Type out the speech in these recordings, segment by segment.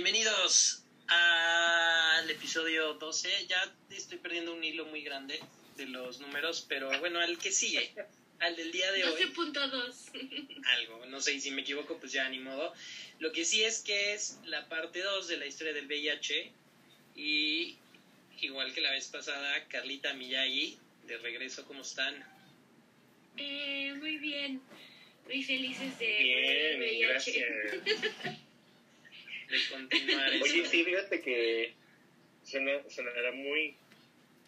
Bienvenidos al episodio 12. Ya estoy perdiendo un hilo muy grande de los números, pero bueno, al que sigue, al del día de hoy. 12.2. Algo, no sé, y si me equivoco, pues ya ni modo. Lo que sí es que es la parte 2 de la historia del VIH y igual que la vez pasada, Carlita Miyagi, de regreso, ¿cómo están? Eh, muy bien. Muy felices de Bien, VIH. gracias. De continuar. Oye, sí, fíjate que suena, sonará muy,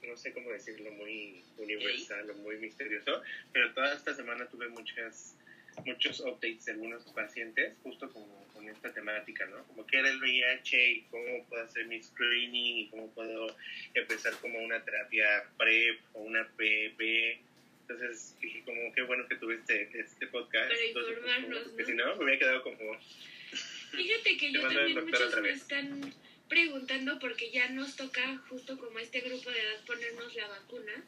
no sé cómo decirlo, muy universal o muy misterioso, pero toda esta semana tuve muchas muchos updates de algunos pacientes justo como con esta temática, ¿no? Como qué era el VIH y cómo puedo hacer mi screening y cómo puedo empezar como una terapia PrEP o una PEP. Entonces dije como qué bueno que tuve este, podcast. Para Entonces, informarnos, porque ¿no? si no me hubiera quedado como Fíjate que yo también muchos me están preguntando porque ya nos toca justo como a este grupo de edad ponernos la vacuna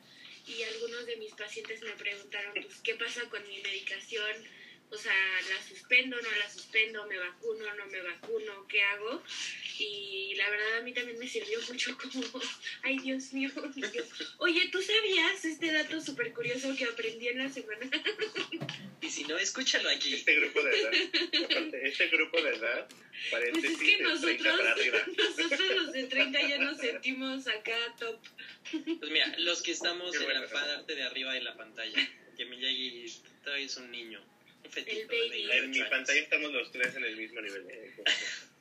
y algunos de mis pacientes me preguntaron pues qué pasa con mi medicación, o sea, la suspendo, no la suspendo, me vacuno, no me vacuno, ¿qué hago? Y la verdad a mí también me sirvió mucho como, ay Dios mío, yo, oye, ¿tú sabías este dato súper curioso que aprendí en la semana? Y si no, escúchalo aquí. este grupo de edad. Aparte, este grupo de edad, Pues paréntesis, es que de 30 nosotros, nosotros los de 30 ya nos sentimos acá top. Pues mira, los que estamos Qué en la parte de arriba de la pantalla, que Miyagi todavía es un niño, El baby. de En 28 mi pantalla estamos los tres en el mismo nivel. eh,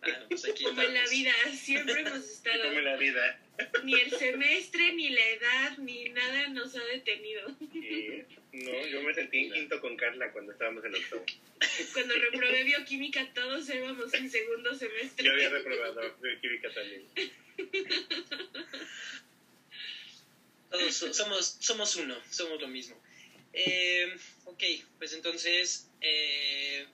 Ah, pues aquí Como en la vida, siempre hemos estado. Como en la vida. Ni el semestre, ni la edad, ni nada nos ha detenido. Y, no, yo me sentí en quinto con Carla cuando estábamos en octavo. Cuando reprobé bioquímica, todos éramos en segundo semestre. Yo había reprobado bioquímica también. Todos so- somos, somos uno, somos lo mismo. Eh, ok, pues entonces eh,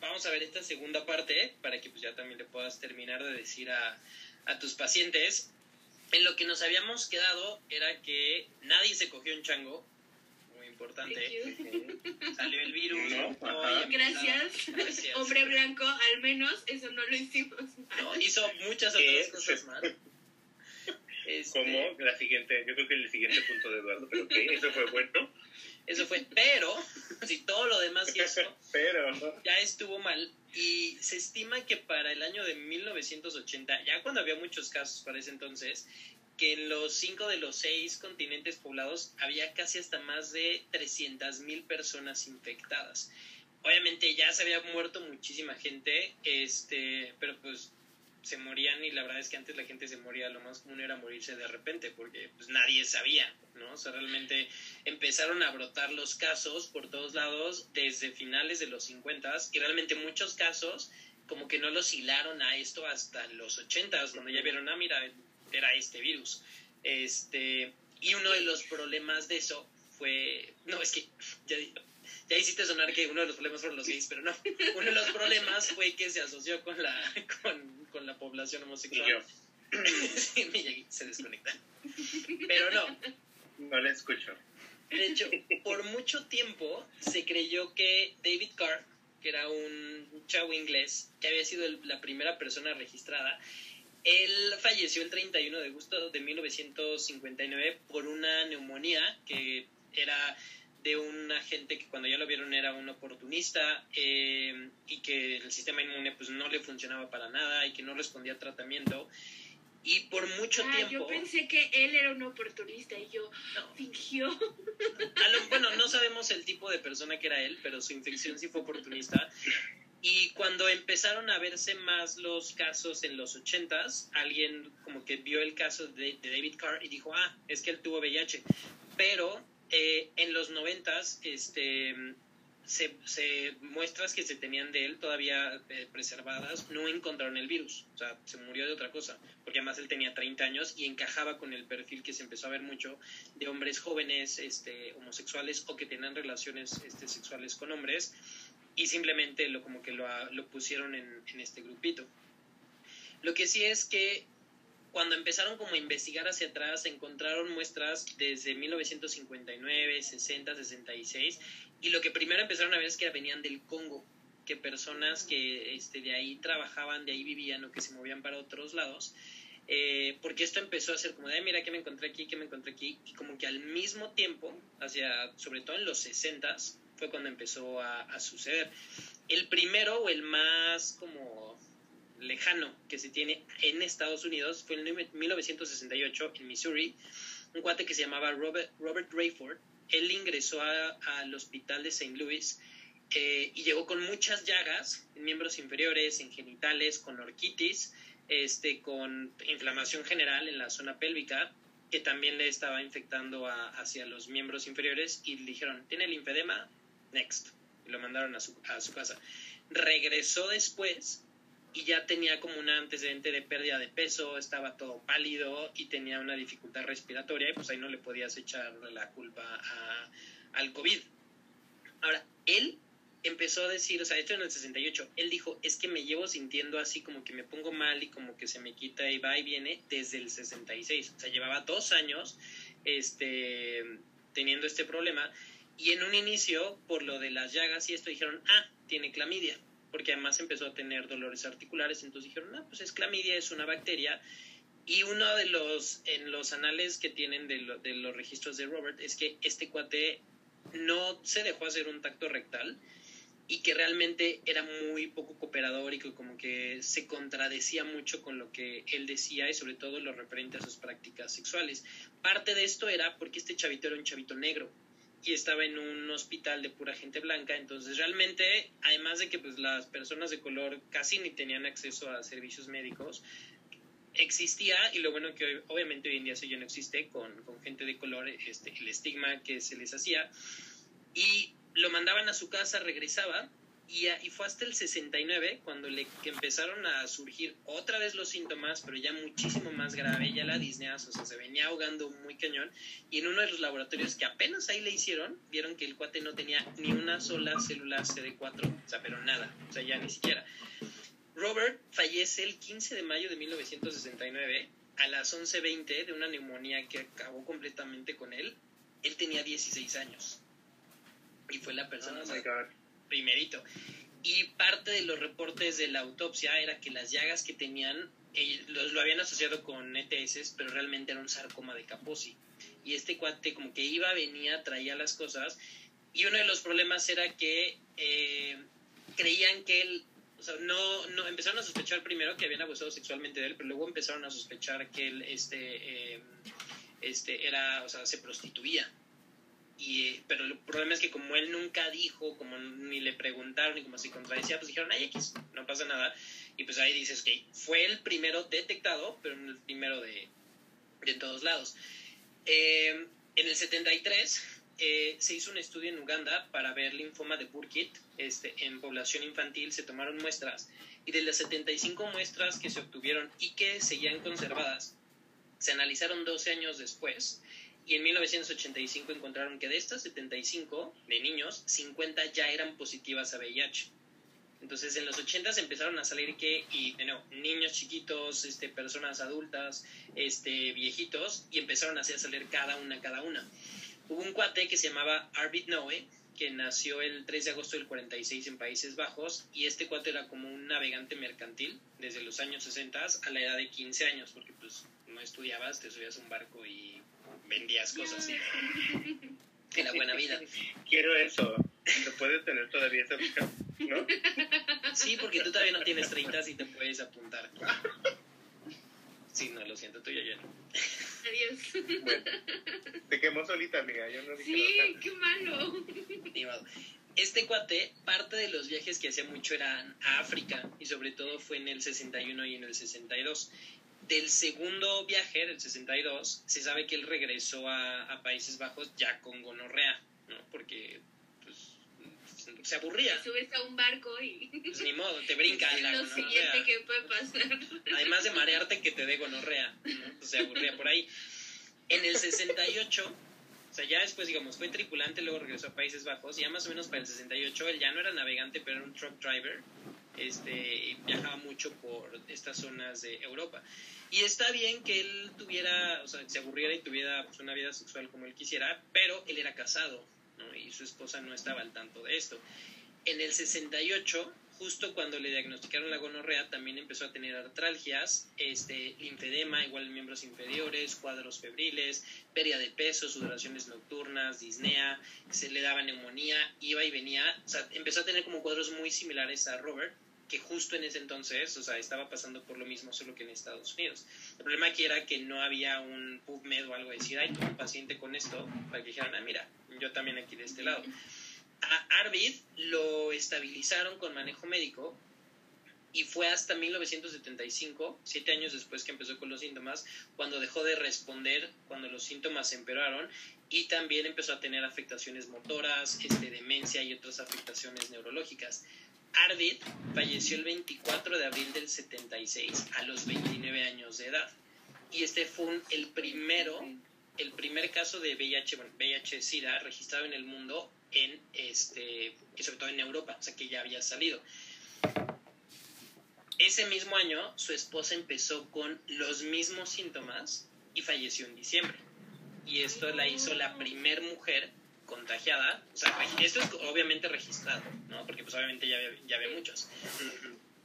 vamos a ver esta segunda parte para que pues ya también le puedas terminar de decir a, a tus pacientes. En lo que nos habíamos quedado era que nadie se cogió un chango, muy importante. Salió el virus. No, no, Gracias. Gracias. Hombre blanco, al menos eso no lo hicimos. No, hizo muchas otras cosas mal. Este, Como la siguiente, yo creo que el siguiente punto de Eduardo, pero ok, eso fue bueno. Eso fue, pero si todo lo demás hizo Pero, ya estuvo mal y se estima que para el año de 1980, ya cuando había muchos casos para ese entonces, que en los cinco de los seis continentes poblados había casi hasta más de 300 mil personas infectadas. Obviamente ya se había muerto muchísima gente, este, pero pues se morían y la verdad es que antes la gente se moría, lo más común era morirse de repente porque pues nadie sabía, ¿no? O sea, realmente empezaron a brotar los casos por todos lados desde finales de los 50 y realmente muchos casos como que no los hilaron a esto hasta los 80 cuando ya vieron, ah, mira, era este virus. Este, y uno de los problemas de eso fue, no, es que ya, ya hiciste sonar que uno de los problemas fueron los gays, pero no, uno de los problemas fue que se asoció con la, con, con la población y homosexual. yo, Sí, Miyagi se desconecta. Pero no, no le escucho. de hecho, por mucho tiempo se creyó que David Carr, que era un chavo inglés, que había sido el- la primera persona registrada, él falleció el 31 de agosto de 1959 por una neumonía que era de un agente que cuando ya lo vieron era un oportunista eh, y que el sistema inmune pues no le funcionaba para nada y que no respondía a tratamiento y por mucho Ah, tiempo yo pensé que él era un oportunista y yo no, fingió. lo- bueno, no sabemos el tipo de persona que era él, pero su infección sí fue oportunista. Y cuando empezaron a verse más los casos en los ochentas, alguien como que vio el caso de, de David Carr y dijo, ah, es que él tuvo VIH. Pero eh, en los noventas, este, se, se- muestras que se tenían de él todavía eh, preservadas, no encontraron el virus. O sea, se murió de otra cosa. Porque además él tenía 30 años y encajaba con el perfil que se empezó a ver mucho de hombres jóvenes este, homosexuales o que tenían relaciones este, sexuales con hombres y simplemente lo como que lo, pusieron en este grupito. Lo que sí es que cuando empezaron como a investigar hacia atrás, encontraron muestras desde 1959, 60, 66, y lo que primero empezaron a ver es que venían del Congo. que personas que este, de ahí trabajaban, de ahí vivían o que se movían para otros lados, eh, porque esto empezó a ser como de, mira que me encontré aquí, que me encontré aquí, y como que al mismo tiempo, hacia, sobre todo en los 60 fue cuando empezó a, a suceder. El primero o el más como lejano que se tiene en Estados Unidos fue en 1968 en Missouri, un cuate que se llamaba Robert, Robert Rayford. Él ingresó al hospital de St. Louis eh, y llegó con muchas llagas en miembros inferiores, en genitales, con orquitis, este, con inflamación general en la zona pélvica, que también le estaba infectando hacia los miembros inferiores y le dijeron, tiene linfedema, next. Y lo mandaron a su, a su casa. Regresó después y ya tenía como un antecedente de pérdida de peso, estaba todo pálido y tenía una dificultad respiratoria y pues ahí no le podías echar la culpa a, al COVID. Ahora, él empezó a decir, o sea, esto en el 68, él dijo, es que me llevo sintiendo así como que me pongo mal y como que se me quita y va y viene desde el 66, o sea, llevaba dos años este, teniendo este problema y en un inicio, por lo de las llagas y esto, dijeron, ah, tiene clamidia porque además empezó a tener dolores articulares, entonces dijeron, no, pues es clamidia, es una bacteria. Y uno de los, en los anales que tienen de, los registros de Robert es que este cuate no se dejó hacer un tacto rectal y que realmente era muy poco cooperador y que como que se contradecía mucho con lo que él decía y sobre todo lo referente a sus prácticas sexuales. Parte de esto era porque este chavito era un chavito negro y estaba en un hospital de pura gente blanca, entonces realmente, además de que pues las personas de color casi ni tenían acceso a servicios médicos, existía, y lo bueno que obviamente hoy en día eso ya no existe, con, con gente de color, este, el estigma que se les hacía, y lo mandaban a su casa, regresaba, y, fue hasta el 69 cuando le empezaron a surgir otra vez los síntomas, pero ya muchísimo más grave, ya la disnea, o sea, se venía ahogando muy cañón. Y en uno de los laboratorios que apenas ahí le hicieron, vieron que el cuate no tenía ni una sola célula CD4, o sea, pero nada, o sea, ya ni siquiera. Robert fallece el 15 de mayo de 1969 a las 11.20 de una neumonía que acabó completamente con él. Él tenía 16 años. Y fue la persona... Oh primerito. Y parte de los reportes de la autopsia era que las llagas que tenían eh, lo, habían asociado con ETS, pero realmente era un sarcoma de Kaposi. Y este cuate como que iba, venía, traía las cosas. Y uno de los problemas era que eh, creían que él, o sea, no, no, empezaron a sospechar primero que habían abusado sexualmente de él, pero luego empezaron a sospechar que él, este, eh, este, era, o sea, se prostituía. Y, pero el problema es que como él nunca dijo, como ni le preguntaron, ni como se contradecía, pues dijeron, ay, X, no pasa nada. Y pues ahí dices que fue el primero detectado, pero no el primero de, de todos lados. Eh, en el 73 eh, se hizo un estudio en Uganda para ver linfoma de Burkitt este, en población infantil, se tomaron muestras y de las 75 muestras que se obtuvieron y que seguían conservadas, se analizaron 12 años después y en 1985 encontraron que de estas 75 de niños, 50 ya eran positivas a VIH. Entonces en los 80 empezaron a salir que, y nuevo, niños chiquitos, este, personas adultas, este, viejitos, y empezaron a salir cada una, cada una. Hubo un cuate que se llamaba Arvid Noe, que nació el 3 de agosto del 46 en Países Bajos, y este cuate era como un navegante mercantil desde los años 60 a la edad de 15 años, porque pues no estudiabas, te subías a un barco y vendías cosas. Que la buena vida. Quiero eso. ¿Se puede tener todavía esa ¿No? Sí, porque tú todavía no tienes 30 y te puedes apuntar. Sí, no, lo siento, tú ya ya Adiós. Bueno, te quemó solita, amiga. Yo no dije sí, qué malo. Este cuate, parte de los viajes que hacía mucho eran a África y sobre todo fue en el 61 y en el 62 del segundo viaje, del 62, se sabe que él regresó a, Países Bajos ya con gonorrea, ¿no? Porque pues, se aburría. subes a un barco y... Pues ni modo, te brinca la Lo siguiente que puede pasar. Además de marearte, que te dé gonorrea, ¿no? Pues se aburría por ahí. En el 68, o sea, ya después, digamos, fue tripulante, luego regresó a Países Bajos, y ya más o menos para el 68, él ya no era navegante, pero era un truck driver, este, viajaba mucho por estas zonas de Europa. Y está bien que él tuviera, o sea, se aburriera y tuviera pues, una vida sexual como él quisiera, pero él era casado, ¿no? Y su esposa no estaba al tanto de esto. En el 68 justo cuando le diagnosticaron la gonorrea, también empezó a tener artralgias, este, linfedema, igual en miembros inferiores, cuadros febriles, pérdida de peso, sudoraciones nocturnas, disnea, se le daba neumonía, iba y venía, o sea, empezó a tener como cuadros muy similares a Robert, que justo en ese entonces, o sea, estaba pasando por lo mismo, solo que en Estados Unidos. El problema aquí era que no había un PubMed o algo de decir, hay un paciente con esto, para que dijeran, ah, mira, yo también aquí de este lado a Arvid lo estabilizaron con manejo médico y fue hasta 1975, siete años después que empezó con los síntomas, cuando dejó de responder, cuando los síntomas empeoraron y también empezó a tener afectaciones motoras, este, demencia y otras afectaciones neurológicas. Arvid falleció el 24 de abril del 76 a los 29 años de edad y este fue el primero, el primer caso de VIH, bueno, VIH-Sida registrado en el mundo en este, y sobre todo en Europa, o sea que ya había salido. Ese mismo año su esposa empezó con los mismos síntomas y falleció en diciembre. Y esto la hizo la primer mujer contagiada, o sea, esto es obviamente registrado, ¿no? Porque pues obviamente ya había, ya había muchos.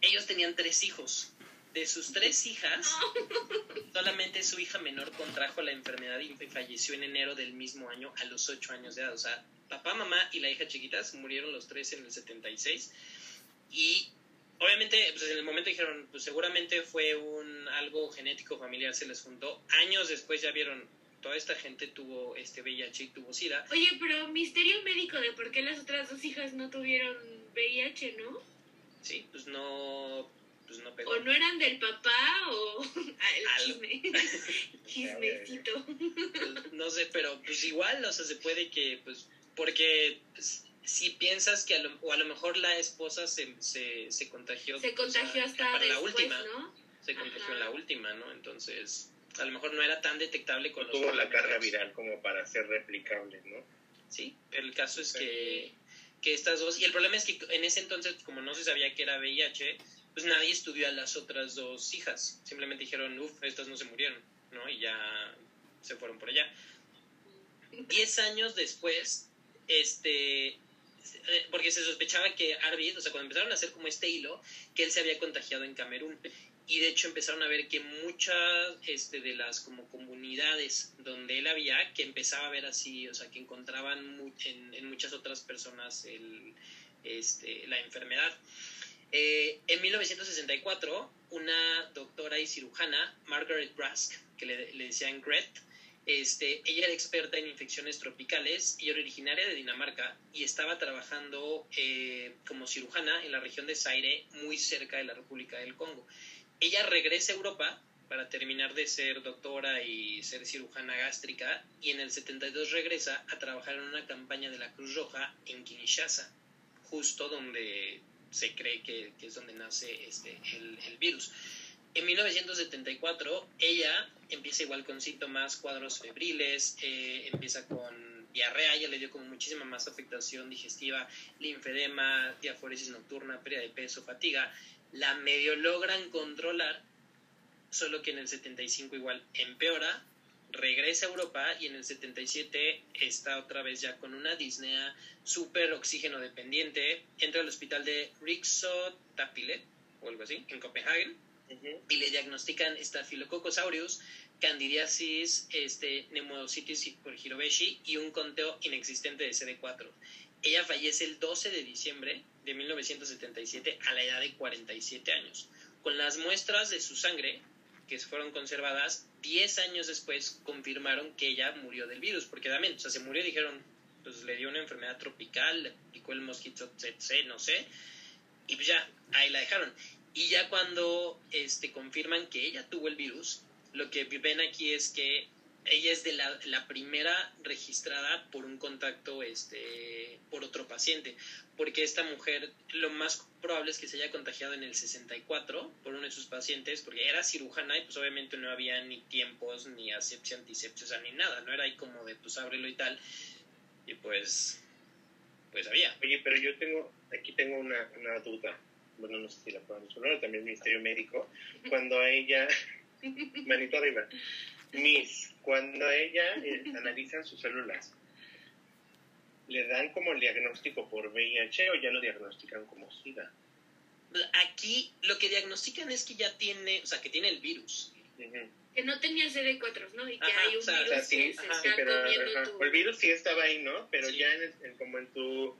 Ellos tenían tres hijos. De sus tres hijas, solamente su hija menor contrajo la enfermedad y falleció en enero del mismo año a los ocho años de edad. O sea, papá, mamá y la hija chiquitas murieron los tres en el 76 y obviamente pues en el momento dijeron pues seguramente fue un algo genético familiar se les juntó años después ya vieron toda esta gente tuvo este VIH y tuvo SIDA oye pero misterio médico de por qué las otras dos hijas no tuvieron VIH no sí pues no pues no pegó. O no eran del papá o el chisme. Chismecito. Pues, no sé, pero pues igual, o sea, se puede que pues porque pues, si piensas que a lo, o a lo mejor la esposa se, se, se contagió. Se contagió hasta la última, ¿no? Se contagió en la última, ¿no? Entonces, a lo mejor no era tan detectable con no tuvo la carga viral como para ser replicable, ¿no? Sí, pero el caso es que, que estas dos, y el problema es que en ese entonces, como no se sabía que era VIH, pues nadie estudió a las otras dos hijas. Simplemente dijeron, uff, estas no se murieron, ¿no? Y ya se fueron por allá. Diez años después, este, porque se sospechaba que Arvid, o sea, cuando empezaron a hacer como este hilo, que él se había contagiado en Camerún. Y de hecho empezaron a ver que muchas este, de las como comunidades donde él había, que empezaba a ver así, o sea, que encontraban en, muchas otras personas el, este, la enfermedad. Eh, en 1964, una doctora y cirujana, Margaret Brask, que le, le decían Gret, este, ella era experta en infecciones tropicales y era originaria de Dinamarca y estaba trabajando eh, como cirujana en la región de Zaire, muy cerca de la República del Congo. Ella regresa a Europa para terminar de ser doctora y ser cirujana gástrica y en el 72 regresa a trabajar en una campaña de la Cruz Roja en Kinshasa, justo donde se cree que, es donde nace este, el virus. En 1974 ella empieza igual con síntomas, cuadros febriles, eh, empieza con diarrea, ella le dio como muchísima más afectación digestiva, linfedema, diaforesis nocturna, pérdida de peso, fatiga. La medio logran controlar, solo que en el 75 igual empeora, regresa a Europa y en el 77 está otra vez ya con una disnea súper oxígeno dependiente, entra al hospital de Rixotapile o algo así, en Copenhague y le diagnostican Staphylococcus aureus, candidiasis, este, pneumocystis hirobeshi y un conteo inexistente de CD4. Ella fallece el 12 de diciembre de 1977 a la edad de 47 años. Con las muestras de su sangre, que fueron conservadas, 10 años después confirmaron que ella murió del virus, porque también, o sea, se murió y dijeron, pues le dio una enfermedad tropical, le picó el mosquito no sé, y pues ya, ahí la dejaron. Y ya cuando este, confirman que ella tuvo el virus, lo que ven aquí es que ella es de la, la, primera registrada por un contacto este, por otro paciente, porque esta mujer lo más probable es que se haya contagiado en el 64 por uno de sus pacientes, porque era cirujana y pues obviamente no había ni tiempos, ni asepsia, antisepsia, ni nada, no era ahí como de pues ábrelo y tal, y pues, pues había. Oye, pero yo tengo, aquí tengo una, una duda bueno, no sé si la podemos hablar, también el Ministerio Médico, cuando ella, manito arriba, Miss, cuando ella eh, analizan sus células, le dan como el diagnóstico por VIH o ya lo diagnostican como SIDA. Aquí lo que diagnostican es que ya tiene, o sea, que tiene el virus. Que no tenía CD4, ¿no? Y que hay un virus que se está comiendo El virus sí estaba ahí, ¿no? Pero ya en, como en tu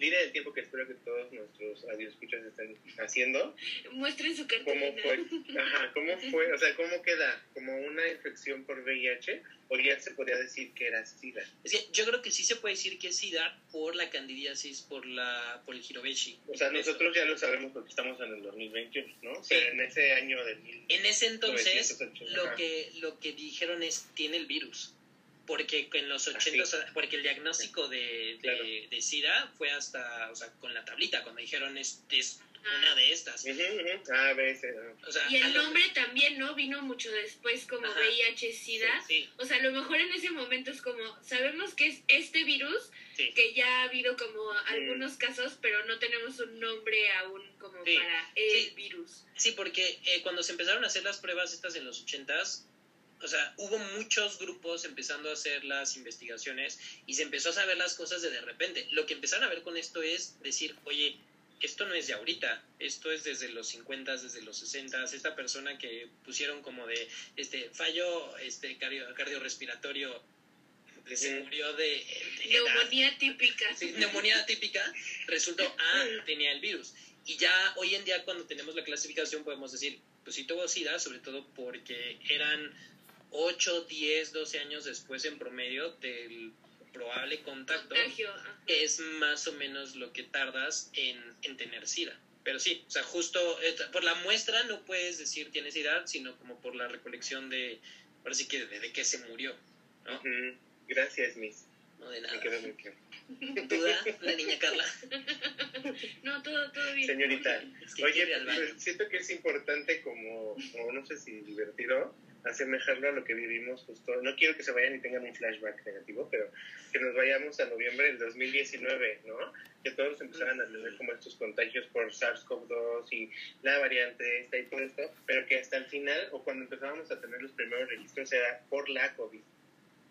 línea del tiempo que espero que todos nuestros escuchas estén haciendo. Muestren su cartulina. ¿Cómo fue? Ajá, ¿cómo fue? O sea, ¿cómo queda? ¿Como una infección por VIH? ¿O ya se podría decir que era SIDA? Es que yo creo que sí se puede decir que es SIDA por la candidiasis, por la por el Hirobeshi. O sea, nosotros ya lo sabemos porque estamos en el 2021, ¿no? Pero en ese año del... En ese entonces, lo que, lo que dijeron es, tiene el virus porque en los 80, ah, porque el diagnóstico de, de, SIDA fue hasta, o sea, con la tablita, cuando dijeron es, es una de estas. Ah, y el nombre también, ¿no? Vino mucho después como VIH-Sida. O sea, a lo mejor en ese momento es como, sabemos que es este virus, que ya ha habido como algunos casos, pero no tenemos un nombre aún como para el virus. Sí, porque eh, cuando se empezaron a hacer las pruebas estas en los 80s, o sea, hubo muchos grupos empezando a hacer las investigaciones y se empezó a saber las cosas de de repente. Lo que empezaron a ver con esto es decir, oye, esto no es de ahorita, esto es desde los 50, desde los 60, esta persona que pusieron como de este fallo este cardio, cardiorrespiratorio se murió de, neumonía típica. Sí, neumonía típica, resultó, ah, tenía el virus. Y ya hoy en día cuando tenemos la clasificación podemos decir, pues sí tuvo SIDA, sobre todo porque eran 8, 10, 12 años después en promedio del probable contacto, que es más o menos lo que tardas en, en tener SIDA. Pero sí, o sea, justo por la muestra no puedes decir tienes SIDA, sino como por la recolección de, ahora sí que de, que se murió. ¿no? Gracias, Miss. No de nada. ¿Duda, la niña Carla? No, todo, todo bien. Señorita, oye, pues, siento que es importante como, como, no sé si divertido, asemejarlo a lo que vivimos justo. No quiero que se vayan y tengan un flashback negativo, pero que nos vayamos a noviembre del 2019, ¿no? Que todos empezaran a tener como estos contagios por SARS-CoV-2 y la variante esta y todo esto, pero que hasta el final o cuando empezábamos a tener los primeros registros era por la COVID,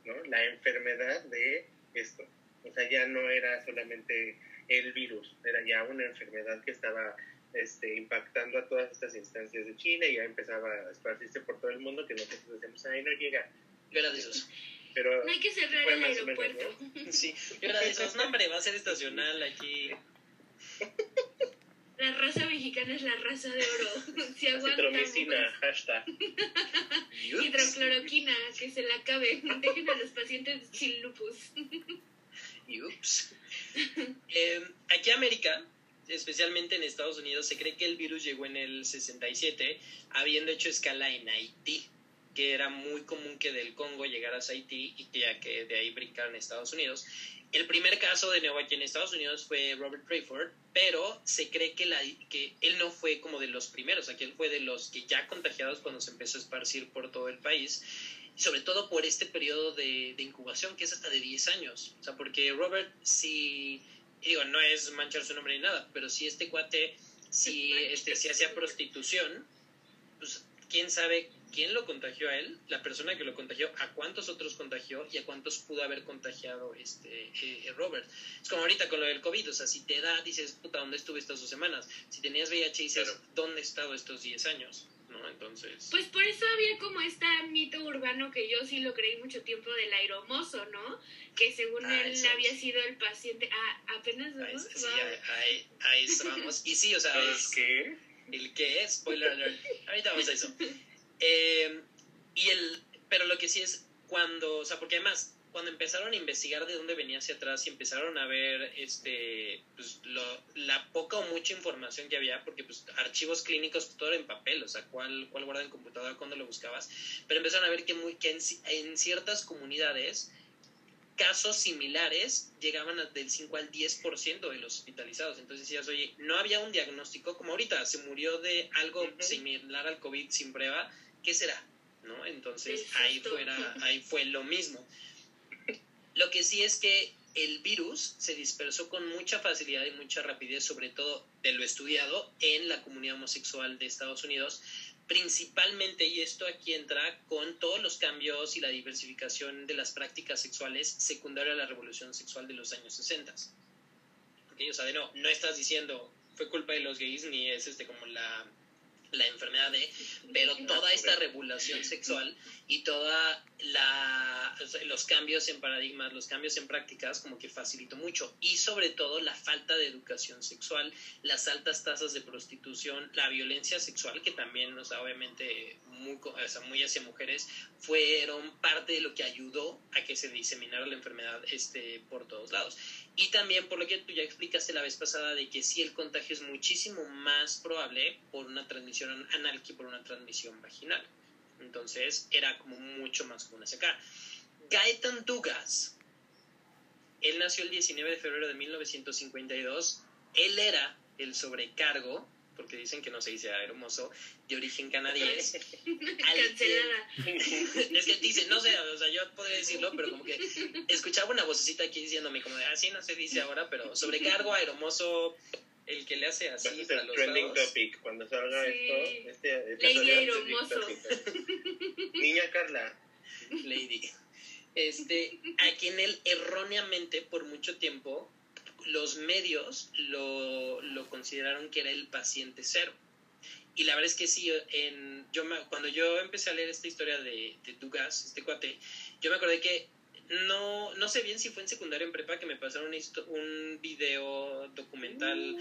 ¿no? La enfermedad de esto. O sea, ya no era solamente el virus, era ya una enfermedad que estaba este, impactando a todas estas instancias de China y ya empezaba a esparcirse por todo el mundo que nosotros decíamos, ay, no llega. Yo era de esos. Pero no hay que cerrar el aeropuerto. Sí, yo era de esos, no hombre, va a ser estacional aquí. La raza mexicana es la raza de oro. Si Citromicina, hashtag. Hidrocloroquina, que se la acabe. Dejen a los pacientes sin lupus. Ups. Eh, aquí América especialmente en Estados Unidos, se cree que el virus llegó en el 67, habiendo hecho escala en Haití, que era muy común que del Congo llegaras a Haití y que ya que de ahí brincaran a Estados Unidos. El primer caso de nuevo aquí en Estados Unidos fue Robert Rayford, pero se cree que, la, él no fue como de los primeros, aquí él fue de los que ya contagiados cuando se empezó a esparcir por todo el país, sobre todo por este periodo de, de incubación que es hasta de 10 años. O sea, porque Robert, si digo, no es manchar su nombre ni nada, pero si este cuate, si, este, si hacía prostitución, pues quién sabe quién lo contagió a él, la persona que lo contagió, a cuántos otros contagió y a cuántos pudo haber contagiado este eh, Robert. Es como ahorita con lo del COVID, o sea, si te da, dices, puta, ¿dónde estuve estas dos semanas? Si tenías VIH, dices, ¿dónde he estado estos 10 años? ¿No? Entonces... Pues por eso había como este mito urbano que yo sí lo creí mucho tiempo del aeromozo, ¿no? Que según ah, él había sido el paciente... Ah, apenas vamos. Sí, ahí, ahí, estamos. Y sí, o sea... ¿El qué? ¿El qué? Spoiler alert. Ahorita vamos a eso. Eh, y el... Pero lo que sí es cuando... O sea, porque además cuando empezaron a investigar de dónde venía hacia atrás y empezaron a ver este pues, la poca o mucha información que había, porque pues archivos clínicos todo era en papel, o sea, cuál, cuál guarda en computadora, cuándo lo buscabas, pero empezaron a ver que, muy, que en, ciertas comunidades casos similares llegaban del 5 al 10% de los hospitalizados. Entonces decías, oye, no había un diagnóstico como ahorita, se murió de algo similar al COVID sin prueba, ¿qué será? ¿No? Entonces ahí, fuera, ahí fue lo mismo. Lo que sí es que el virus se dispersó con mucha facilidad y mucha rapidez, sobre todo de lo estudiado en la comunidad homosexual de Estados Unidos, principalmente, y esto aquí entra con todos los cambios y la diversificación de las prácticas sexuales secundaria a la revolución sexual de los años 60. Porque, o sea, no, no estás diciendo fue culpa de los gays ni es este como la la enfermedad de, pero toda esta regulación sexual y toda la los cambios en paradigmas, los cambios en prácticas como que facilitó mucho y sobre todo la falta de educación sexual, las altas tasas de prostitución, la violencia sexual que también, o sea, obviamente muy, o sea, muy hacia mujeres fueron parte de lo que ayudó a que se diseminara la enfermedad este por todos lados. Y también por lo que tú ya explicaste la vez pasada de que sí el contagio es muchísimo más probable por una transmisión anal que por una transmisión vaginal. Entonces era como mucho más común acá. Gaetan Dugas, él nació el 19 de febrero de 1952. Él era el sobrecargo porque dicen que no se dice hermoso, de origen canadiense. Cancelada. es que dice, no sé, o sea, yo podría decirlo, pero como que escuchaba una vocecita aquí diciéndome como de, así ah, no se dice ahora, pero sobrecargo a hermoso el que le hace así es el trending topic cuando salga esto este, este niña Carla. Lady. Este a quien él erróneamente por mucho tiempo los medios lo, lo, consideraron que era el paciente cero. Y la verdad es que sí, en, yo cuando yo empecé a leer esta historia de, de Dugas, este cuate, yo me acordé que no, no sé bien si fue en secundaria o en prepa que me pasaron un video documental,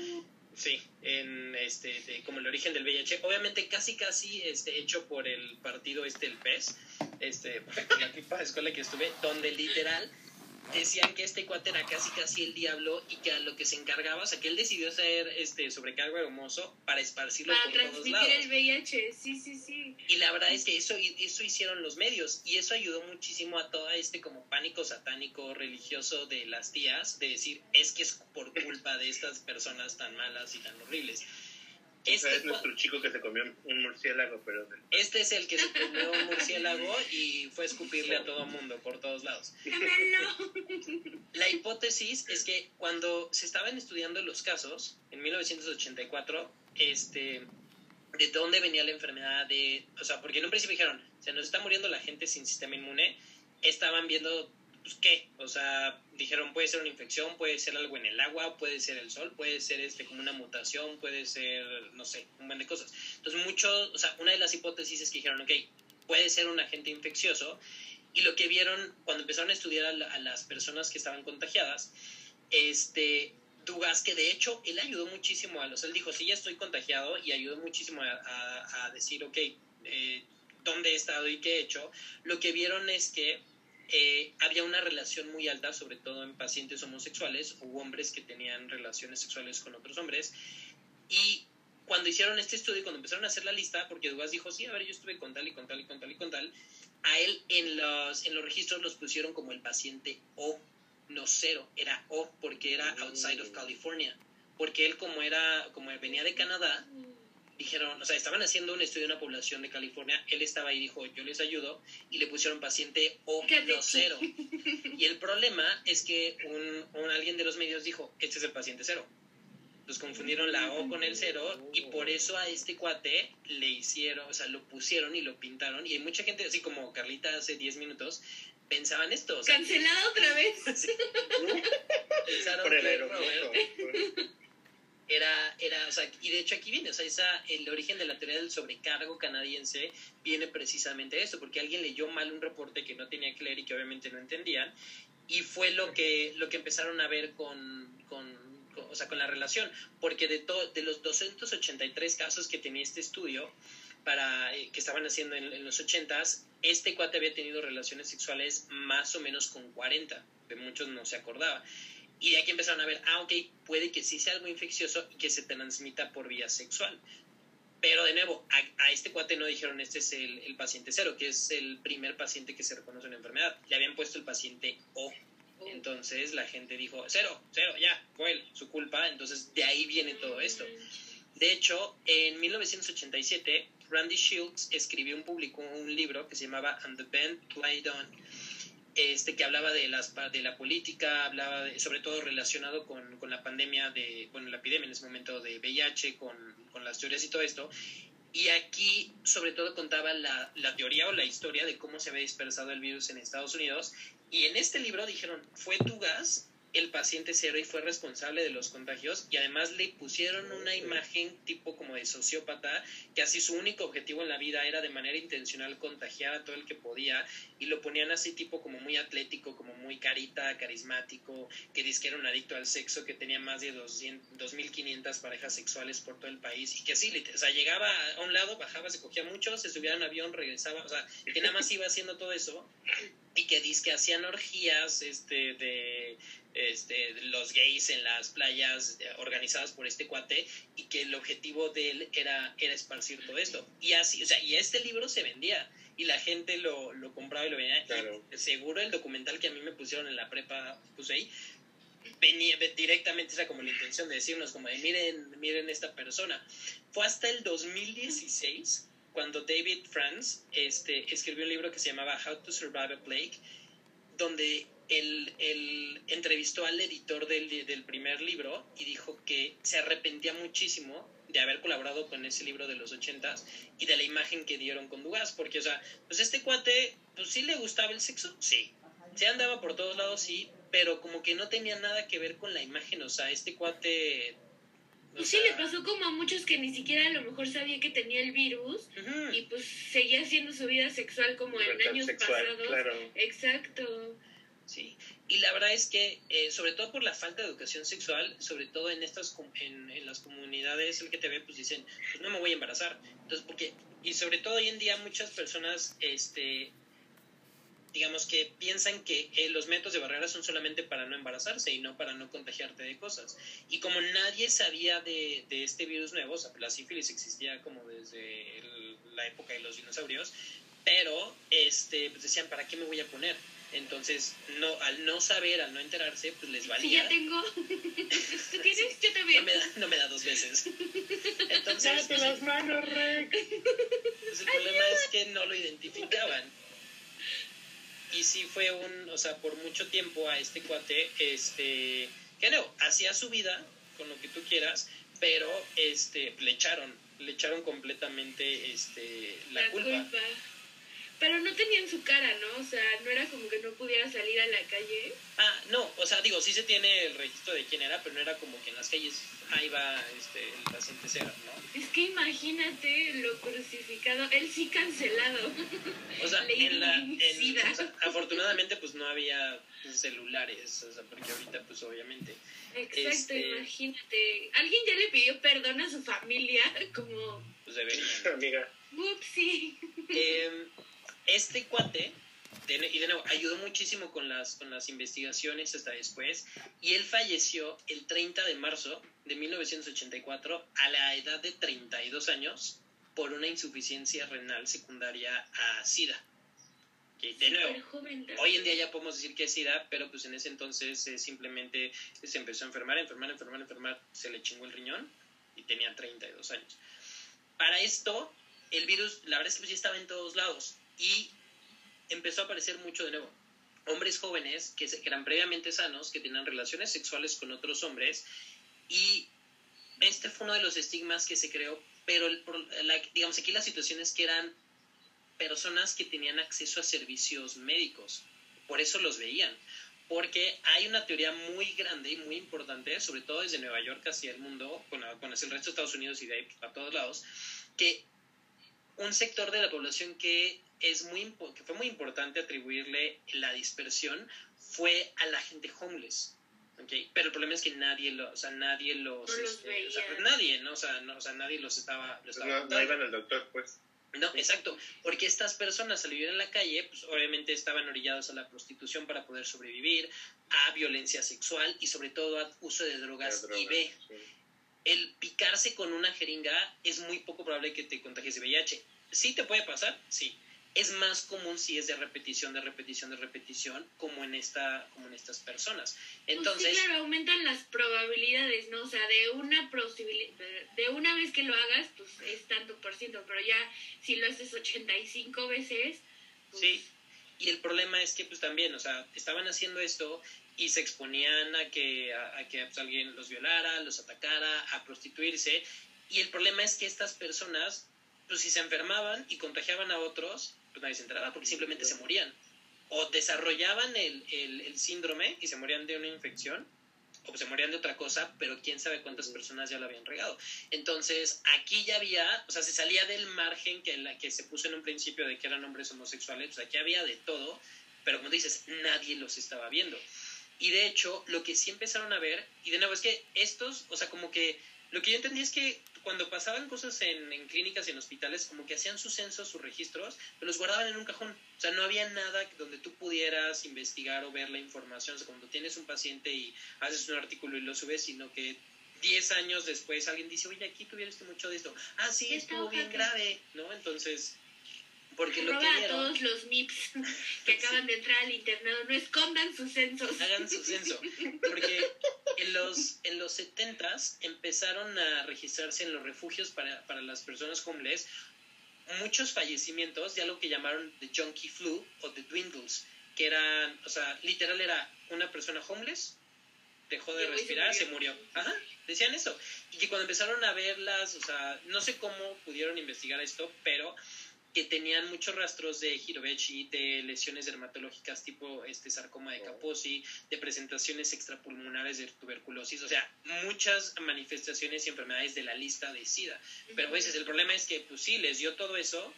sí, en este, como el origen del VIH, obviamente casi casi este, hecho por el partido este, el PES, este, la tipa de escuela que estuve, donde literal decían que este cuate era casi casi el diablo y que a lo que se encargaba, o sea, que él decidió ser este sobrecargo hermoso para esparcirlo por todos lados. el VIH, sí, sí, sí. Y la verdad es que eso, eso hicieron los medios y eso ayudó muchísimo a todo este como pánico satánico religioso de las tías, de decir, es que es por culpa de estas personas tan malas y tan horribles. Este es nuestro chico que se comió un murciélago, pero... Este es el que se comió un murciélago y fue a escupirle a todo mundo por todos lados. La hipótesis es que cuando se estaban estudiando los casos, en 1984, este, de dónde venía la enfermedad de... O sea, porque en un principio dijeron, se nos está muriendo la gente sin sistema inmune, estaban viendo pues, ¿qué? O sea, dijeron, puede ser una infección, puede ser algo en el agua, puede ser el sol, puede ser este como una mutación, puede ser, no sé, un montón de cosas. Entonces, muchos, o sea, una de las hipótesis es que dijeron, ok, puede ser un agente infeccioso. Y lo que vieron cuando empezaron a estudiar a, las personas que estaban contagiadas, este, Dugas, que de hecho él ayudó muchísimo a los, él dijo, sí, ya estoy contagiado y ayudó muchísimo a, a decir, ok, eh, dónde he estado y qué he hecho, lo que vieron es que eh, había una relación muy alta, sobre todo en pacientes homosexuales o hombres que tenían relaciones sexuales con otros hombres. Y cuando hicieron este estudio, cuando empezaron a hacer la lista, porque Dugas dijo, sí, a ver, yo estuve con tal y con tal y con tal y con tal, a él en los, en los registros los pusieron como el paciente O, no cero, era O, porque era outside of California. Porque él como era, como venía de Canadá, dijeron, o sea, estaban haciendo un estudio de una población de California, él estaba ahí y dijo, yo les ayudo, y le pusieron paciente O no cero. Y el problema es que un, un, alguien de los medios dijo, este es el paciente cero. Los confundieron la O con el cero y por eso a este cuate le hicieron, o sea, lo pusieron y lo pintaron. Y hay mucha gente, así como Carlita hace 10 minutos, pensaban esto. O Cancelado otra vez. Pensaron por el era, era, o sea, y de hecho aquí viene, o sea, esa, el origen de la teoría del sobrecargo canadiense viene precisamente de esto, porque alguien leyó mal un reporte que no tenía que leer y que obviamente no entendían, y fue lo que, lo que empezaron a ver con, con, o sea, con la relación, porque de, de los 283 casos que tenía este estudio, para, eh, que estaban haciendo en, los 80s, este cuate había tenido relaciones sexuales más o menos con 40, de muchos no se acordaba. Y de aquí empezaron a ver, ah, ok, puede que sí sea algo infeccioso y que se transmita por vía sexual. Pero de nuevo, a, este cuate no dijeron este es el, paciente cero, que es el primer paciente que se reconoce una enfermedad. Le habían puesto el paciente O. Entonces la gente dijo, cero, cero, ya, fue él, su culpa. Entonces de ahí viene todo esto. De hecho, en 1987, Randy Shields escribió un, publicó un libro que se llamaba And the Band Played On este, que hablaba de, las, de la política, hablaba sobre todo relacionado con, con, la pandemia de, bueno, la epidemia en ese momento de VIH, con, con, las teorías y todo esto. Y aquí, sobre todo, contaba la, la, teoría o la historia de cómo se había dispersado el virus en Estados Unidos. Y en este libro dijeron, fue tu gas el paciente cero y fue responsable de los contagios y además le pusieron una imagen tipo como de sociópata que así su único objetivo en la vida era de manera intencional contagiar a todo el que podía y lo ponían así tipo como muy atlético, como muy carita, carismático, que dice que era un adicto al sexo, que tenía más de 2.500 parejas sexuales por todo el país y que sí, o sea, llegaba a un lado, bajaba, se cogía mucho, se subía en avión, regresaba, o sea, que nada más iba haciendo todo eso y que dice que hacían orgías este, de este, los gays en las playas eh, organizadas por este cuate y que el objetivo de él era, era esparcir todo esto. Y así, o sea, y este libro se vendía y la gente lo, lo compraba y lo vendía. seguro el documental que a mí me pusieron en la prepa, puse ahí, venía directamente, era como la intención de decirnos, como de miren, miren esta persona. Fue hasta el 2016 cuando David Franz este, escribió un libro que se llamaba How to Survive a Plague, donde él, entrevistó al editor del, del, primer libro y dijo que se arrepentía muchísimo de haber colaborado con ese libro de los ochentas y de la imagen que dieron con Dugas, porque, o sea, pues este cuate, pues sí le gustaba el sexo, sí, se andaba por todos lados, sí, pero como que no tenía nada que ver con la imagen, o sea, este cuate... Y sí, le pasó como a muchos que ni siquiera a lo mejor sabía que tenía el virus y pues seguía haciendo su vida sexual como en años pasados. Exacto. ¿Sí? Y la verdad es que, eh, sobre todo por la falta de educación sexual, sobre todo en estas en, en las comunidades LGTB, pues dicen, pues no me voy a embarazar. Entonces, porque, y sobre todo hoy en día muchas personas, este, digamos que piensan que eh, los métodos de barrera son solamente para no embarazarse y no para no contagiarte de cosas. Y como nadie sabía de, de este virus nuevo, o sea, la sífilis existía como desde la época de los dinosaurios, pero este, pues decían, ¿para qué me voy a poner? Entonces, no, al no saber, al no enterarse, pues les valía. Sí, ya tengo. ¿Tú tienes? Yo también. No me, da, no me da dos veces. Entonces, pues, las manos, Rick. Pues el problema es que no lo identificaban. Y sí fue un, o sea, por mucho tiempo a este cuate, este, que no, hacía su vida con lo que tú quieras, pero este, le echaron, le echaron completamente este, la, culpa. Pero no tenían su cara, ¿no? O sea, no era como que no pudiera salir a la calle. Ah, no, o sea, digo, sí se tiene el registro de quién era, pero no era como que en las calles ahí va este, el paciente cero, ¿no? Es que imagínate lo crucificado, él sí cancelado. O sea, en la, en, afortunadamente pues no había celulares, o sea, porque ahorita pues obviamente. Exacto, este, imagínate. Alguien ya le pidió perdón a su familia, como... Pues debería. Amiga. Upsi. Eh, este cuate, y de nuevo, ayudó muchísimo con las, con las investigaciones hasta después, y él falleció el 30 de marzo de 1984 a la edad de 32 años por una insuficiencia renal secundaria a SIDA. de nuevo, hoy en día ya podemos decir que es SIDA, pero pues en ese entonces eh, simplemente se empezó a enfermar, enfermar, enfermar, enfermar, se le chingó el riñón y tenía 32 años. Para esto, el virus, la verdad es que pues ya estaba en todos lados y empezó a aparecer mucho de nuevo. Hombres jóvenes que, eran previamente sanos, que tenían relaciones sexuales con otros hombres y este fue uno de los estigmas que se creó, pero digamos aquí la situación es que eran personas que tenían acceso a servicios médicos, por eso los veían, porque hay una teoría muy grande y muy importante, sobre todo desde Nueva York hacia el mundo, con el resto de Estados Unidos y de ahí a todos lados, que un sector de la población que es muy que fue muy importante atribuirle la dispersión fue a la gente homeless. Okay. Pero el problema es que nadie lo, o sea, nadie los, este, nadie, ¿no? O sea, no, o sea, nadie los estaba, los estaba no, no, iban al doctor, pues. No, exacto, porque estas personas al vivir en la calle, pues obviamente estaban orillados a la prostitución para poder sobrevivir, a violencia sexual y sobre todo a uso de drogas, y B. El picarse con una jeringa es muy poco probable que te contagies de VIH. ¿Sí te puede pasar? Sí es más común si es de repetición, de repetición, de repetición, como en esta, como en estas personas. Entonces, pues sí, claro, aumentan las probabilidades, ¿no? O sea, de una de una vez que lo hagas, pues es tanto por ciento, pero ya si lo haces 85 veces, pues Sí. Y el problema es que pues también, o sea, estaban haciendo esto y se exponían a que a, que pues, alguien los violara, los atacara, a prostituirse, y el problema es que estas personas pues si se enfermaban y contagiaban a otros, pues nadie se enteraba porque simplemente se morían. O desarrollaban el, el, síndrome y se morían de una infección, o se morían de otra cosa, pero quién sabe cuántas personas ya lo habían regado. Entonces, aquí ya había, o sea, se salía del margen que, la, que se puso en un principio de que eran hombres homosexuales, pues aquí había de todo, pero como dices, nadie los estaba viendo. Y de hecho, lo que sí empezaron a ver, y de nuevo es que estos, o sea, como que lo que yo entendí es que cuando pasaban cosas en, en, clínicas y en hospitales, como que hacían sus censos, sus registros, pero los guardaban en un cajón. O sea, no había nada donde tú pudieras investigar o ver la información. O sea, cuando tienes un paciente y haces un artículo y lo subes, sino que 10 años después alguien dice, oye, aquí tuviste mucho de esto. Ah, sí, estuvo bien grave, ¿no? Entonces, porque lo Roba a todos los MIPS que acaban de entrar al internado, no escondan sus censos. Hagan su censo. Porque en los, en los 70s empezaron a registrarse en los refugios para, para las personas homeless muchos fallecimientos de algo que llamaron the junkie flu o the dwindles, que eran, o sea, literal era una persona homeless, dejó de respirar, se murió. Ajá, decían eso. Y que cuando empezaron a verlas, o sea, no sé cómo pudieron investigar esto, pero que tenían muchos rastros de Hirobechi, de lesiones dermatológicas tipo este sarcoma de Kaposi, de presentaciones extrapulmonares de tuberculosis, o sea, muchas manifestaciones y enfermedades de la lista de SIDA. Pero a veces el problema es que, pues sí, les dio todo eso,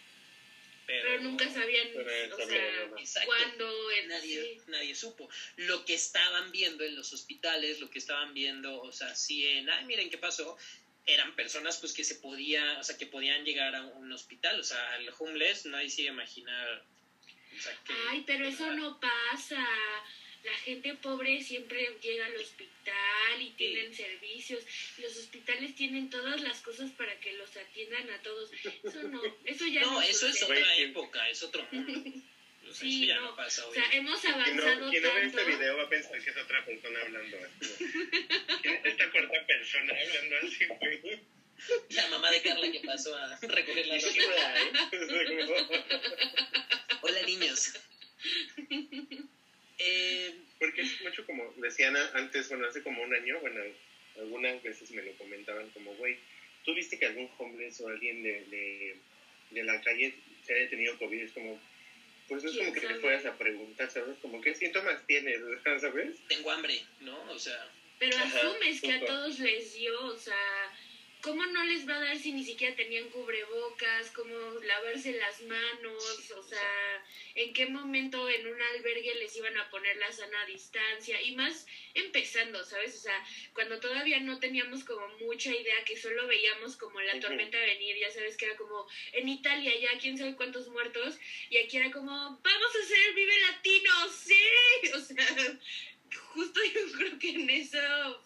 pero, pero nunca sabían pero, o sea, exacto, cuándo nadie, sí. nadie supo. Lo que estaban viendo en los hospitales, lo que estaban viendo, o sea, sí en, ay, miren qué pasó, eran personas pues que se podía, o sea, que podían llegar a un hospital, o sea, al homeless nadie se iba a imaginar. O sea, que, Ay, pero eso no pasa. La gente pobre siempre llega al hospital y tienen servicios. Los hospitales tienen todas las cosas para que los atiendan a todos. Eso no, eso ya no. no eso es otra época, es otro mundo. O sea, sí, eso ya no. no pasa O sea, hoy. hemos Quien avanzado no, quien no ve tanto. este video va a pensar que es otra persona hablando. así. ¿Quién es esta cuarta persona hablando así, güey? La mamá de Carla que pasó a recoger la ¿eh? Hola, niños. Eh, Porque es mucho como decían antes, bueno, hace como un año, bueno, algunas veces me lo comentaban como, güey, ¿tú viste que algún homeless o alguien de, de, de la calle se haya tenido COVID? Es como, pues es ¿Quién como que sabe? te puedas a preguntar, ¿sabes? Como, ¿qué síntomas tienes? ¿Sabes? tengo hambre, ¿no? O sea, Pero Ajá, asumes que a todos les dio, o sea, ¿cómo no les va a dar si ni siquiera tenían cubrebocas? ¿Cómo lavarse las manos? O sea, ¿en qué momento en un albergue les iban a poner la sana distancia? Y más empezando, ¿sabes? O sea, cuando todavía no teníamos como mucha idea, que solo veíamos como la tormenta venir, ya sabes que era como en Italia ya quién sabe cuántos muertos, y aquí era como, vamos a hacer Vive Latino, sí, o sea, justo yo creo que en eso,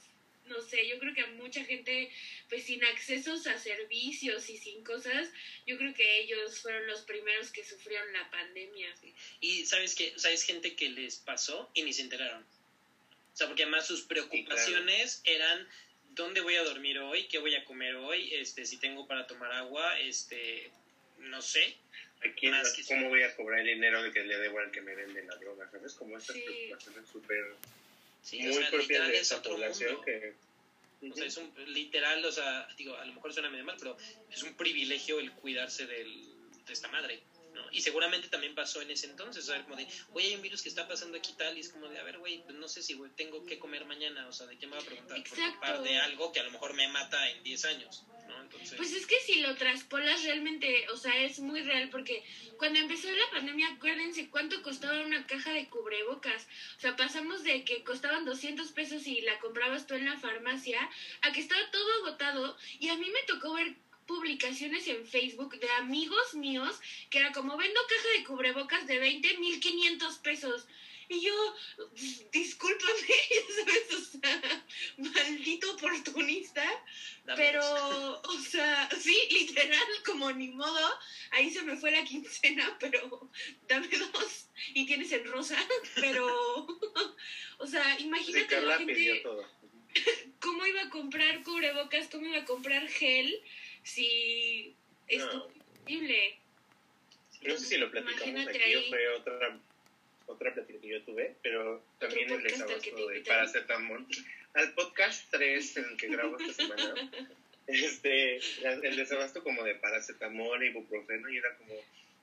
no sé, yo creo que a mucha gente, pues sin accesos a servicios y sin cosas, yo creo que ellos fueron los primeros que sufrieron la pandemia. y sabes que, sabes gente que les pasó y ni se enteraron. O sea, porque además sus preocupaciones eran dónde voy a dormir hoy, qué voy a comer hoy, este, si tengo para tomar agua, este, no sé. ¿A quién, Más que ¿Cómo voy a cobrar el dinero de que le debo al que me vende la droga? ¿Sabes? Como estas Sí. preocupaciones súper, Sí, muy o sea, propias de es esta otro población mundo. que... O sea, es un literal, o sea, digo, a lo mejor suena medio mal, pero es un privilegio el cuidarse del, de esta madre, ¿no? Y seguramente también pasó en ese entonces, o sea, como de, oye, hay un virus que está pasando aquí tal, y es como de, a ver, güey, pues no sé si güey, tengo que comer mañana, o sea, ¿de qué me va a preguntar? Por culpar de algo que a lo mejor me mata en 10 años. Pues es que si lo traspolas realmente, o sea, es muy real porque cuando empezó la pandemia, acuérdense cuánto costaba una caja de cubrebocas. O sea, pasamos de que costaban 200 pesos y la comprabas tú en la farmacia a que estaba todo agotado y a mí me tocó ver publicaciones en Facebook de amigos míos que era como vendo caja de cubrebocas de 20 mil 500 pesos. Y yo, discúlpame, ya sabes, o sea, maldito oportunista. dame Pero, o sea, sí, literal, como ni modo, ahí se me fue la quincena, pero dame dos y tienes en rosa, pero, o sea, Sí, imagínate la Carla gente, cómo iba a comprar cubrebocas, cómo iba a comprar gel, si No. es posible. No sé si lo platicamos Imagínate aquí o ahí. fue otra, otra plática que yo tuve, pero también el desabasto de paracetamol. Al podcast 3 en el que grabo esta semana, este, el desabasto como de paracetamol, ibuprofeno, y era como,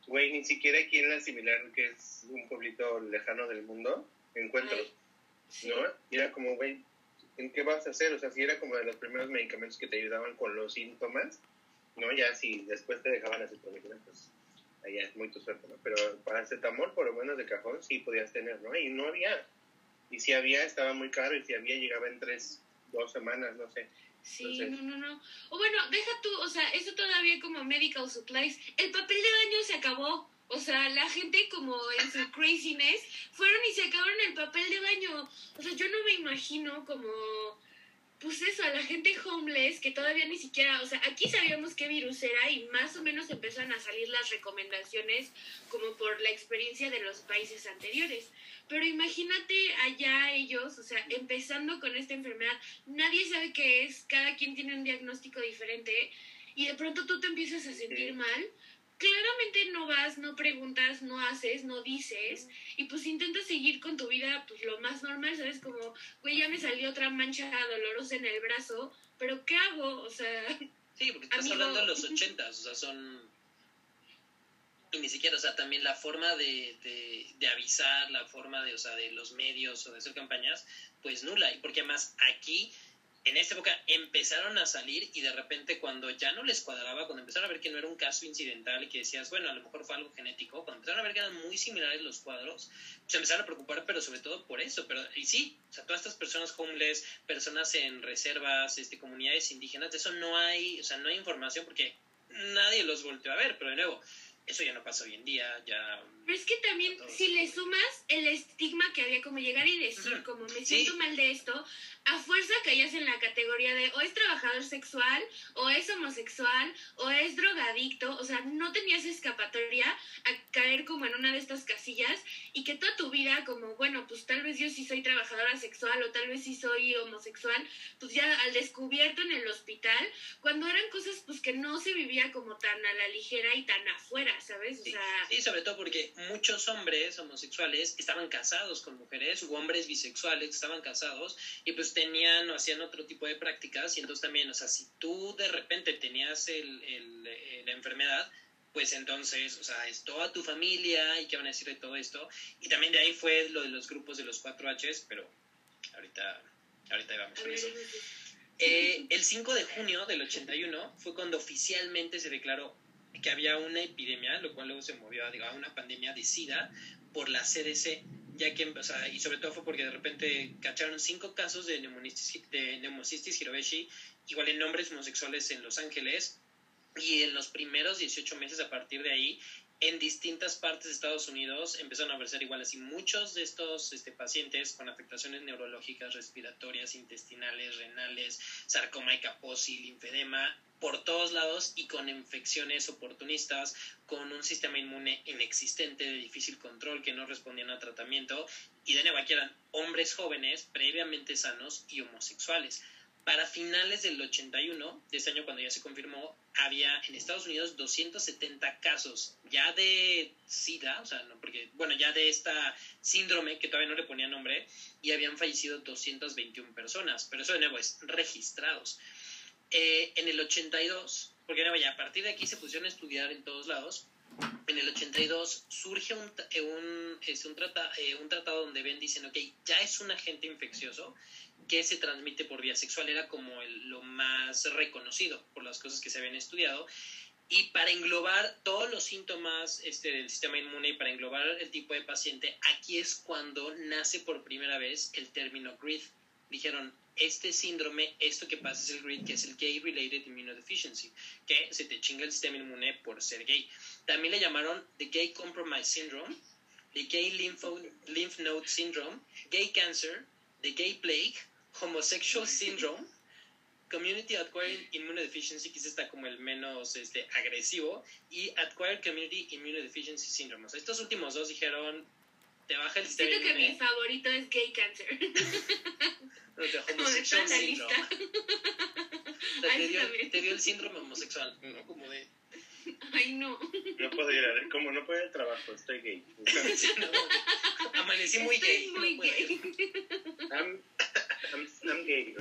güey, ni siquiera aquí en la similar, que es un pueblito lejano del mundo, encuentro, ¿no? Y era como, güey, ¿en qué vas a hacer? O sea, si era como de los primeros medicamentos que te ayudaban con los síntomas, ¿no? Ya si después te dejaban hacer pues allá es muy tu suerte, ¿no? Pero paracetamol, por lo menos de cajón, sí podías tener, ¿no? Y no había. Y si había, estaba muy caro, y si había, llegaba en tres, dos semanas, no sé. Sí, no, no, no. O bueno, deja tú, o sea, eso todavía como medical supplies. El papel de baño se acabó. O sea, la gente como en su craziness fueron y se acabaron el papel de baño. O sea, yo no me imagino como pues eso, a la gente homeless que todavía ni siquiera, o sea, aquí sabíamos qué virus era y más o menos empezaron a salir las recomendaciones como por la experiencia de los países anteriores. Pero imagínate allá ellos, o sea, empezando con esta enfermedad, nadie sabe qué es, cada quien tiene un diagnóstico diferente y de pronto tú te empiezas a sentir mal claramente no vas, no preguntas, no haces, no dices, y pues intentas seguir con tu vida pues lo más normal, ¿sabes? Como, güey, ya me salió otra mancha dolorosa en el brazo, pero ¿qué hago? O sea... Sí, porque estás hablando de los ochentas, o sea, son... Y ni siquiera, o sea, también la forma de, de, de, avisar, la forma de, o sea, de los medios o de hacer campañas, pues nula. Y porque además aquí en esta época empezaron a salir y de repente cuando ya no les cuadraba, cuando empezaron a ver que no era un caso incidental y que decías, bueno, a lo mejor fue algo genético, cuando empezaron a ver que eran muy similares los cuadros, se empezaron a preocupar, pero sobre todo por eso. Pero, y sí, o sea, todas estas personas homeless, personas en reservas, este, comunidades indígenas, de eso no hay, o sea, no hay información porque nadie los volteó a ver, pero de nuevo, eso ya no pasa hoy en día, ya... Pero es que también, si le sumas el estigma que había, como llegar y decir, como me siento mal de esto, a fuerza caías en la categoría de o es trabajador sexual, o es homosexual, o es drogadicto, o sea, no tenías escapatoria a caer como en una de estas casillas y que toda tu vida como, bueno, pues tal vez yo sí soy trabajadora sexual o tal vez sí soy homosexual, pues ya al descubierto en el hospital, cuando eran cosas pues que no se vivía como tan a la ligera y tan afuera, ¿sabes? O sea... sí sobre todo porque muchos hombres homosexuales estaban casados con mujeres, u hombres bisexuales estaban casados y pues tenían o hacían otro tipo de prácticas y entonces también, o sea, si tú de repente tenías el, el, eh, la enfermedad, pues entonces, o sea, es toda tu familia y qué van a decir de todo esto. Y también de ahí fue lo de los grupos de los 4Hs, pero ahorita, ahorita vamos con eso. Eh, el 5 de junio del 81 fue cuando oficialmente se declaró que había una epidemia, lo cual luego se movió a, una pandemia de SIDA por la CDC, ya que, o sea, y sobre todo fue porque de repente cacharon cinco casos de neumonitis, de neumocistis igual en hombres homosexuales en Los Ángeles, y en los primeros 18 meses a partir de ahí, en distintas partes de Estados Unidos empezaron a aparecer igual así muchos de estos este, pacientes con afectaciones neurológicas, respiratorias, intestinales, renales, sarcoma y caposil, linfedema, por todos lados y con infecciones oportunistas, con un sistema inmune inexistente, de difícil control, que no respondían a tratamiento, y de nuevo aquí eran hombres jóvenes, previamente sanos y homosexuales. Para finales del 81, de este año cuando ya se confirmó, había en Estados Unidos 270 casos ya de SIDA, o sea, no, porque, bueno, ya de esta síndrome que todavía no le ponía nombre, y habían fallecido 221 personas, pero eso de nuevo es registrados. Eh, en el 82, porque ya a partir de aquí se pusieron a estudiar en todos lados, en el 82 surge un, eh, un, este, un, trata, eh, un tratado donde ven, dicen, ok, ya es un agente infeccioso que se transmite por vía sexual, era como lo más reconocido por las cosas que se habían estudiado. Y para englobar todos los síntomas este, del sistema inmune y para englobar el tipo de paciente, aquí es cuando nace por primera vez el término GRID. Dijeron, este síndrome, esto que pasa es el GRID, que es el Gay Related Immunodeficiency, que se te chinga el sistema inmune por ser gay. También le llamaron the Gay Compromise Syndrome, the Gay Lymph Node Syndrome, Gay Cancer, the Gay Plague, Homosexual Syndrome, Community Acquired Immunodeficiency, que está como el menos este, agresivo, y Acquired Community Immunodeficiency Syndrome. O sea, estos últimos dos dijeron, te baja el sistema Siento que mi favorito es Gay Cancer. homosexual syndrome. te, dio, te dio el síndrome homosexual, ¿no? Como de... Ay, no. No puedo ir a ver, como no puedo ir al trabajo, estoy gay. amanecí muy estoy gay. muy no gay. I'm, I'm gay.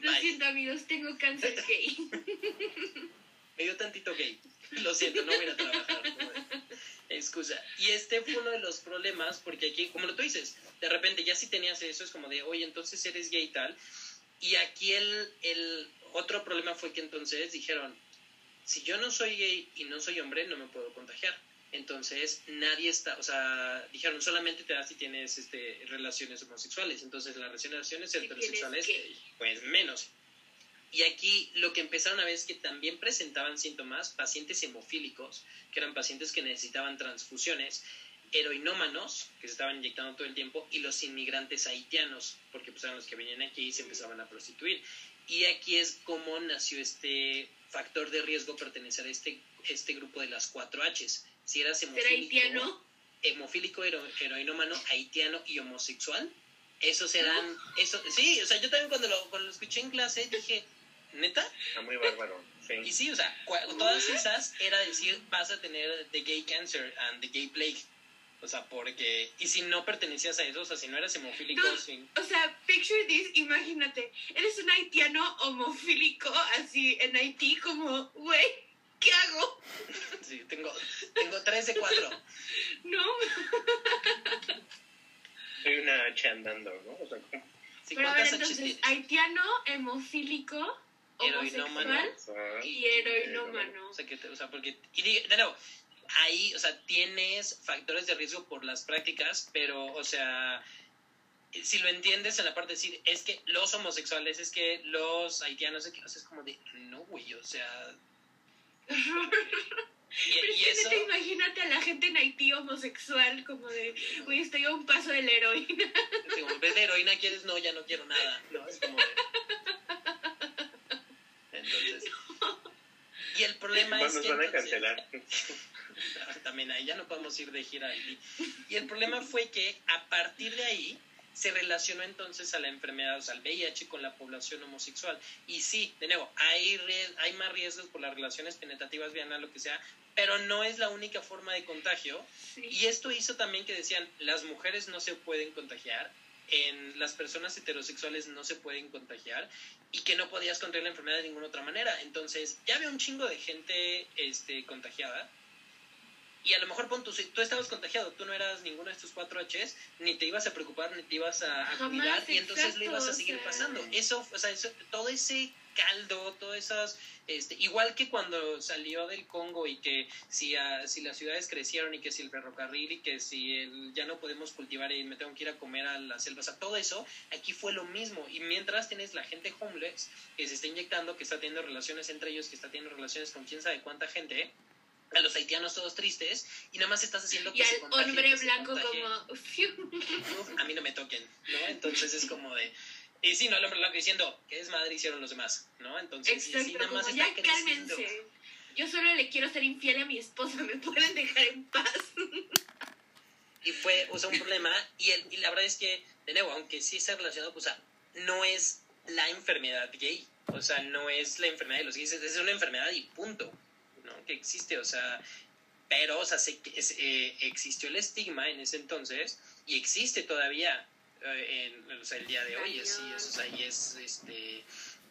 Lo Bye. siento, amigos, tengo cáncer gay. Me dio tantito gay. Lo siento, no voy a ir a trabajar. no, Excusa. Y este fue uno de los problemas, porque aquí, como lo tú dices, de repente ya si tenías eso, es como de, oye, entonces eres gay y tal. Y aquí el, el otro problema fue que entonces dijeron, si yo no soy gay y no soy hombre, no me puedo contagiar. Entonces, nadie está, o sea, dijeron, solamente te da si tienes este, relaciones homosexuales. Entonces, las relaciones heterosexuales, gay. pues menos. Y aquí lo que empezaron a ver es que también presentaban síntomas pacientes hemofílicos, que eran pacientes que necesitaban transfusiones, heroinómanos, que se estaban inyectando todo el tiempo, y los inmigrantes haitianos, porque pues eran los que venían aquí y se empezaban a prostituir. Y aquí es como nació este factor de riesgo pertenecer a este, este grupo de las cuatro Hs. Si eras ¿Ser hemofílico, haitiano? hemofílico, hero- heroinómano, haitiano y homosexual, esos eran, eso, sí, o sea, yo también cuando lo, cuando lo escuché en clase dije, ¿neta? Está muy bárbaro. Y Sí. o sea, todas esas era decir, vas a tener the gay cancer and the gay plague. O sea, porque, y si no pertenecías a eso, o sea, si no eras hemofílico, No. sí. O sea, picture this, imagínate, eres un haitiano homofílico así en Haití como, güey, ¿qué hago? Sí, tengo, tengo tres de cuatro. No, Soy una H andando, ¿no? O sea, como... Pero a ver, ¿cuántas Hs entonces, haitiano, hemofílico, Heroinómano. homosexual y heroinómano. O sea, que te- o sea, porque, y de nuevo, ahí, o sea, tienes factores de riesgo por las prácticas, pero, o sea, si lo entiendes en la parte de decir, es que los homosexuales, es que los haitianos, es que, o sea, es como de, no, güey, o sea, y, Pero es y que eso, imagínate a la gente en Haití homosexual como de, güey, estoy a un paso de la heroína. en vez de heroína quieres, no, ya no quiero nada, ¿no? Es como de... Entonces... Y el problema Nos es que... van a cancelar. también ahí ya no podemos ir de gira ahí. Y el problema fue que a partir de ahí se relacionó entonces a la enfermedad, o sea, al VIH con la población homosexual. Y sí, de nuevo, hay, hay más riesgos por las relaciones penetrativas, bien, lo que sea, pero no es la única forma de contagio. Sí. Y esto hizo también que decían, las mujeres no se pueden contagiar, en las personas heterosexuales no se pueden contagiar y que no podías contraer la enfermedad de ninguna otra manera. Entonces, ya había un chingo de gente este, contagiada. Y a lo mejor pon tú, si tú estabas contagiado, tú no eras ninguno de estos cuatro Hs, ni te ibas a preocupar, ni te ibas a, a cuidar, y entonces lo ibas a seguir pasando. Eso, o sea, eso- todo ese caldo, todas esas, este, igual que cuando salió del Congo y que si, si las ciudades crecieron y que si el ferrocarril y que si el, ya no podemos cultivar y me tengo que ir a comer a la selva, o sea, todo eso, aquí fue lo mismo. Y mientras tienes la gente homeless que se está inyectando, que está teniendo relaciones entre ellos, que está teniendo relaciones con quién sabe cuánta gente, a los haitianos todos tristes, y nada más estás haciendo que Y al hombre que blanco como, a mí no me toquen, ¿no? Entonces es como de... Y sí, no, el hombre blanco diciendo, ¿qué desmadre hicieron los demás? ¿No? Entonces, y así Exacto, nada más está ya creciendo. cálmense. Yo solo le quiero ser infiel a mi esposa, me pueden dejar en paz. Y fue, o sea, un problema. Y, el, y la verdad es que, de nuevo, aunque sí está relacionado, pues, o sea, no es la enfermedad gay. O sea, no es la enfermedad de los gays, es una enfermedad y punto. ¿No? Que existe, o sea, pero, o sea, se- es- eh, existió el estigma en ese entonces y existe todavía eh, en, o sea, el día de hoy. Es, sí, es, o sea, y es este,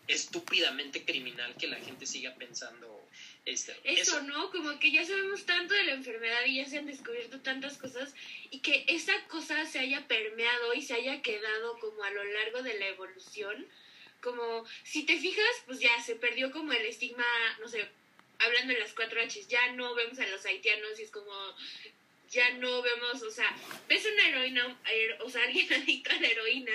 estúpidamente criminal que la gente siga pensando este, Eso, ¿no? Como que ya sabemos tanto de la enfermedad y ya se han descubierto tantas cosas y que esa cosa se haya permeado y se haya quedado como a lo largo de la evolución. Como, si te fijas, pues ya se perdió como el estigma, no sé, hablando de las cuatro Hs, ya no vemos a los haitianos y es como, ya no vemos, o sea, ves una heroína, her- o sea, alguien adicto a la heroína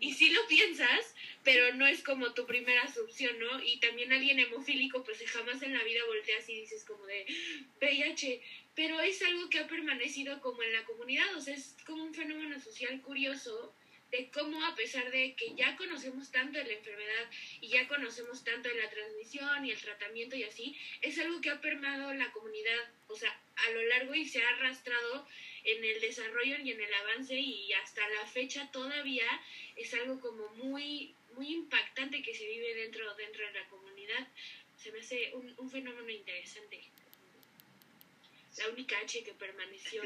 y sí lo piensas, pero no es como tu primera opción, ¿no? Y también alguien hemofílico, pues jamás en la vida volteas y dices como de VIH, pero es algo que ha permanecido como en la comunidad, o sea, es como un fenómeno social curioso de cómo a pesar de que ya conocemos tanto de la enfermedad y ya conocemos tanto de la transmisión y el tratamiento y así, es algo que ha permeado la comunidad, o sea, a lo largo y se ha arrastrado en el desarrollo y en el avance y hasta la fecha todavía es algo como muy muy impactante que se vive dentro dentro de la comunidad. Se me hace un, un fenómeno interesante. La única H que permaneció.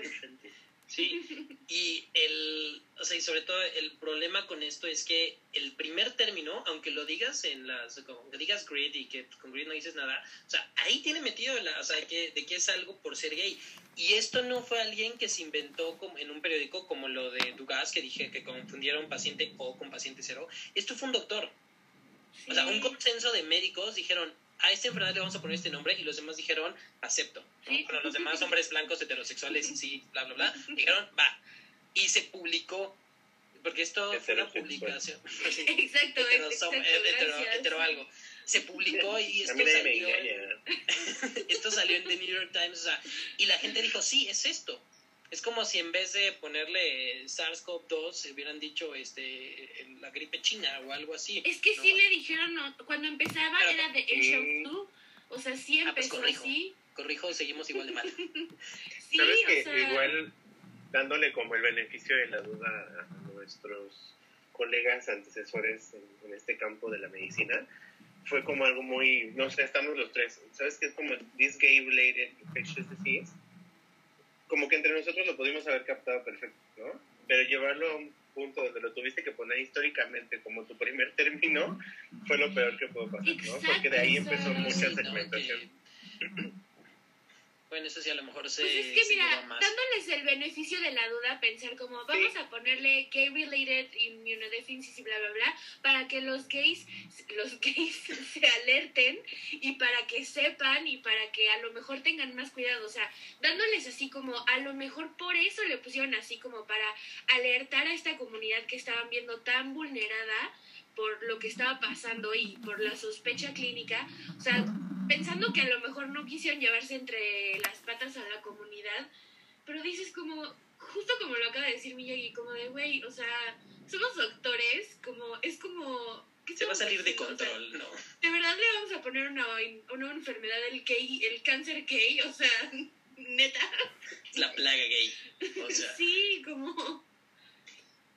Sí, y el, o sea, y sobre todo el problema con esto es que el primer término, aunque lo digas en las, como que digas grid y que con grid no dices nada, o sea, ahí tiene metido, la, o sea, de que, de que es algo por ser gay. Y esto no fue alguien que se inventó como en un periódico como lo de Dugas, que dije que confundieron paciente O con paciente cero. Esto fue un doctor. O sea, un consenso de médicos dijeron, a esta enfermedad le vamos a poner este nombre y los demás dijeron, acepto. Bueno, los demás hombres blancos heterosexuales y sí, bla, bla, bla, dijeron, va. Y se publicó, porque esto fue una publicación. exacto, hetero, exacto, hetero, hetero algo. Se publicó y esto salió, esto salió en The New York Times, o sea, y la gente dijo, sí, es esto. Es como si en vez de ponerle SARS-CoV-2 se hubieran dicho este, la gripe china o algo así. Es que ¿no? sí le dijeron, no, cuando empezaba Pero- era de Mm. HO2, o sea, sí Ah, pues empezó corrijo. así. Corrijo, seguimos igual de mal. Sí, Sabes o que sea, igual dándole como el beneficio de la duda a nuestros colegas antecesores en, en este campo de la medicina, fue como algo muy, no sé, estamos los tres, ¿sabes qué es como this gay related infectious disease? Como que entre nosotros lo pudimos haber captado perfecto, ¿no? Pero llevarlo a un punto donde lo tuviste que poner históricamente como tu primer término fue lo peor que pudo pasar, ¿no? Porque de ahí empezó mucha segmentación. Bueno, eso sí, a lo mejor se. Pues es que se mira, dándoles el beneficio de la duda, pensar como vamos a ponerle gay-related immunodeficiency y bla, bla, bla, para que los gays, los gays se alerten y para que sepan y para que a lo mejor tengan más cuidado. O sea, dándoles así como, a lo mejor por eso le pusieron así como para alertar a esta comunidad que estaban viendo tan vulnerada por lo que estaba pasando y por la sospecha clínica. O sea, pensando que a lo mejor no quisieron llevarse entre las patas a la comunidad, pero dices como, justo como lo acaba de decir Miyagi, como de, güey, o sea, somos doctores, como, es como... ¿qué Se va a salir de haciendo? O sea, control, ¿no? de verdad le vamos a poner una, una enfermedad del gay, el cáncer gay, o sea, neta. La plaga gay. O sea, Sí, como...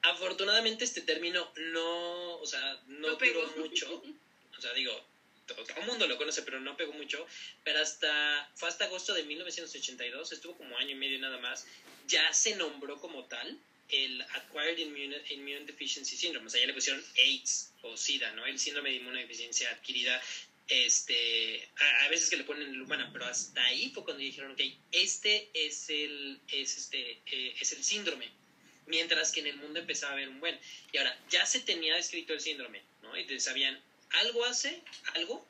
afortunadamente este término no, o sea, no, duró mucho. O sea, digo, todo, todo el mundo lo conoce, pero no pegó mucho. Pero hasta, fue hasta agosto de 1982, estuvo como año y medio nada más, ya se nombró como tal el Acquired Immune, Immune Deficiency Syndrome. O sea, ya le pusieron AIDS o SIDA, ¿no? El síndrome de inmunodeficiencia adquirida. Este, a, a veces que le ponen el humana, pero hasta ahí fue cuando dijeron, ok, este es el, es este, eh, es el síndrome mientras que en el mundo empezaba a haber un buen. Y ahora, ya se tenía descrito el síndrome, ¿no? Y sabían, algo hace, algo,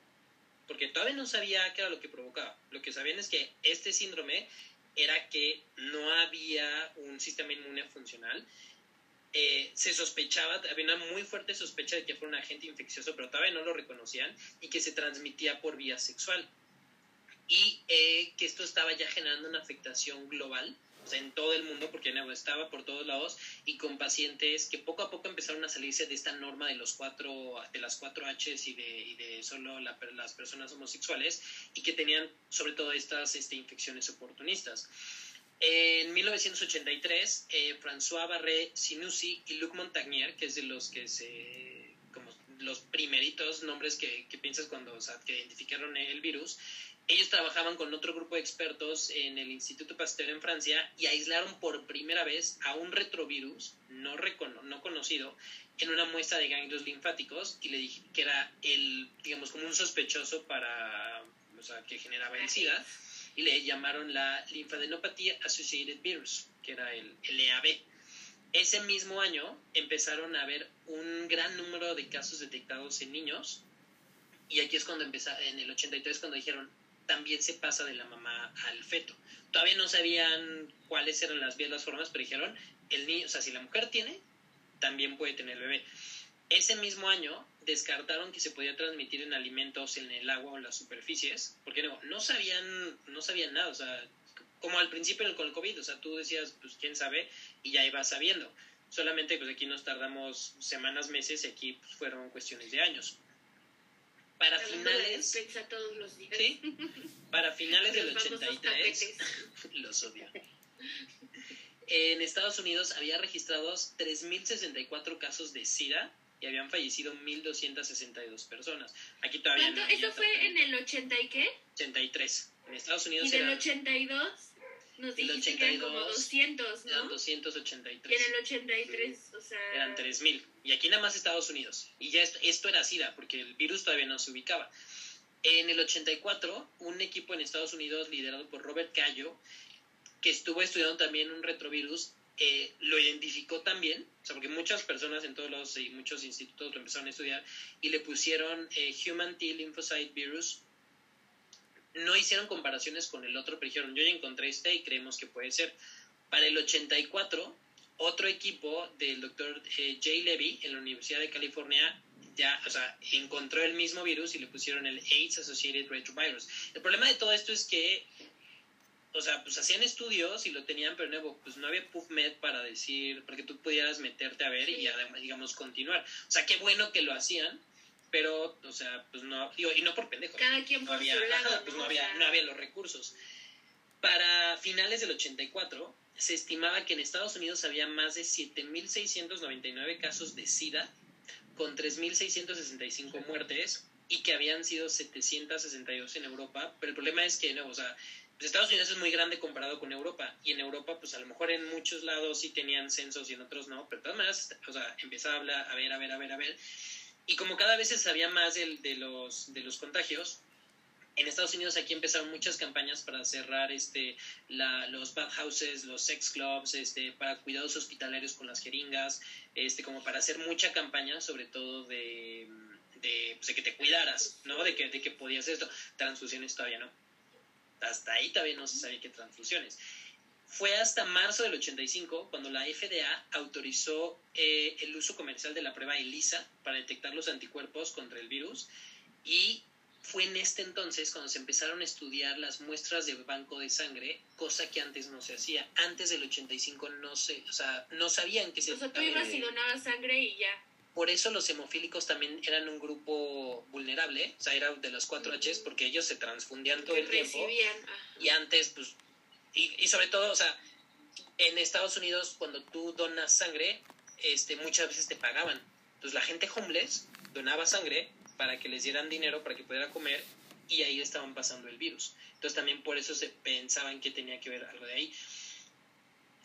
porque todavía no sabía qué era lo que provocaba. Lo que sabían es que este síndrome era que no había un sistema inmune funcional. Eh, se sospechaba, había una muy fuerte sospecha de que fuera un agente infeccioso, pero todavía no lo reconocían, y que se transmitía por vía sexual. Y eh, que esto estaba ya generando una afectación global o sea, en todo el mundo, porque estaba por todos lados y con pacientes que poco a poco empezaron a salirse de esta norma de los cuatro, de las cuatro Hs y de, solo la- las personas homosexuales y que tenían sobre todo estas este, infecciones oportunistas. En 1983, eh, François Barré Sinussi y Luc Montagnier, que es de los que se como los primeritos nombres que, que piensas cuando o sea, que identificaron el virus, ellos trabajaban con otro grupo de expertos en el Instituto Pasteur en Francia y aislaron por primera vez a un retrovirus no, recono- no conocido en una muestra de ganglios linfáticos y le dije que era el, digamos, como un sospechoso para, o sea, que generaba el SIDA y le llamaron la linfadenopatía associated virus, que era el, el EAB. Ese mismo año empezaron a haber un gran número de casos detectados en niños y aquí es cuando empezaron, en el 83 cuando dijeron también se pasa de la mamá al feto. Todavía no sabían cuáles eran las vías, las formas, pero dijeron, el niño, o sea, si la mujer tiene, también puede tener bebé. Ese mismo año descartaron que se podía transmitir en alimentos, en el agua o en las superficies, porque no, no sabían, no sabían nada, o sea, como al principio con el COVID, o sea, tú decías, pues quién sabe, y ya ibas sabiendo. Solamente pues aquí nos tardamos semanas, meses, y aquí pues, fueron cuestiones de años. Para de finales, despensa todos los días. Sí. Para finales del Los famosos 83, los odio. En Estados Unidos había registrados 3.064 casos de SIDA y habían fallecido 1.262 personas. Aquí todavía ¿Cuánto? no ¿Eso fue en el 80 y qué? 83. En Estados Unidos ¿Y del eran 82? Nos el dijiste que eran como 82 200, eran ¿no? 283. Y en el 83, o sea... eran 3.000. Y aquí nada más Estados Unidos. Y ya esto, esto era SIDA, porque el virus todavía no se ubicaba. En el 84, un equipo en Estados Unidos liderado por Robert Gallo, que estuvo estudiando también un retrovirus, eh, lo identificó también, o sea, porque muchas personas en todos los y muchos institutos lo empezaron a estudiar y le pusieron eh, Human T Lymphocyte Virus. No hicieron comparaciones con el otro, pero dijeron, yo ya encontré este y creemos que puede ser. Para el 84, otro equipo del doctor eh, Jay Levy en la Universidad de California ya, o sea, encontró el mismo virus y le pusieron el AIDS Associated Retrovirus. El problema de todo esto es que, o sea, pues hacían estudios y lo tenían, pero nuevo, pues no había PubMed para decir, para que tú pudieras meterte a ver y además, digamos, continuar. O sea, qué bueno que lo hacían, pero, o sea, pues no, digo, y no por pendejo. Cada quien no por había, su lado, ajá, pues ¿no? no había, no había los recursos. Para finales del 84, se estimaba que en Estados Unidos había más de 7.699 casos de SIDA, con 3.665 muertes, y que habían sido 762 en Europa. Pero el problema es que, no, o sea, pues Estados Unidos es muy grande comparado con Europa, y en Europa, pues a lo mejor en muchos lados sí tenían censos y en otros no, pero de todas maneras, o sea, empezaba a hablar, a ver, a ver, a ver, a ver. Y como cada vez se sabía más del- de, los, de los contagios, en Estados Unidos aquí empezaron muchas campañas para cerrar este la, los bathhouses, los sex clubs, este para cuidados hospitalarios con las jeringas, este como para hacer mucha campaña sobre todo de, de, pues, de que te cuidaras, ¿no? De que, de que podías esto. Transfusiones todavía no. Hasta ahí todavía no se sabía qué transfusiones. Fue hasta marzo del 85 cuando la FDA autorizó eh, el uso comercial de la prueba ELISA para detectar los anticuerpos contra el virus y fue en este entonces cuando se empezaron a estudiar las muestras de banco de sangre, cosa que antes no se hacía. Antes del 85 no se, o sea, no sabían que se O sea, tú ibas y donabas sangre y ya. por eso los hemofílicos también eran un grupo vulnerable, o sea, era de los 4 Hs porque ellos se transfundían todo el tiempo recibían. y antes, pues, y, y sobre todo, o sea, en Estados Unidos cuando tú donas sangre, este, muchas veces te pagaban. Entonces la gente homeless donaba sangre para que les dieran dinero para que pudieran comer y ahí estaban pasando el virus. Entonces también por eso se pensaban que tenía que ver algo de ahí.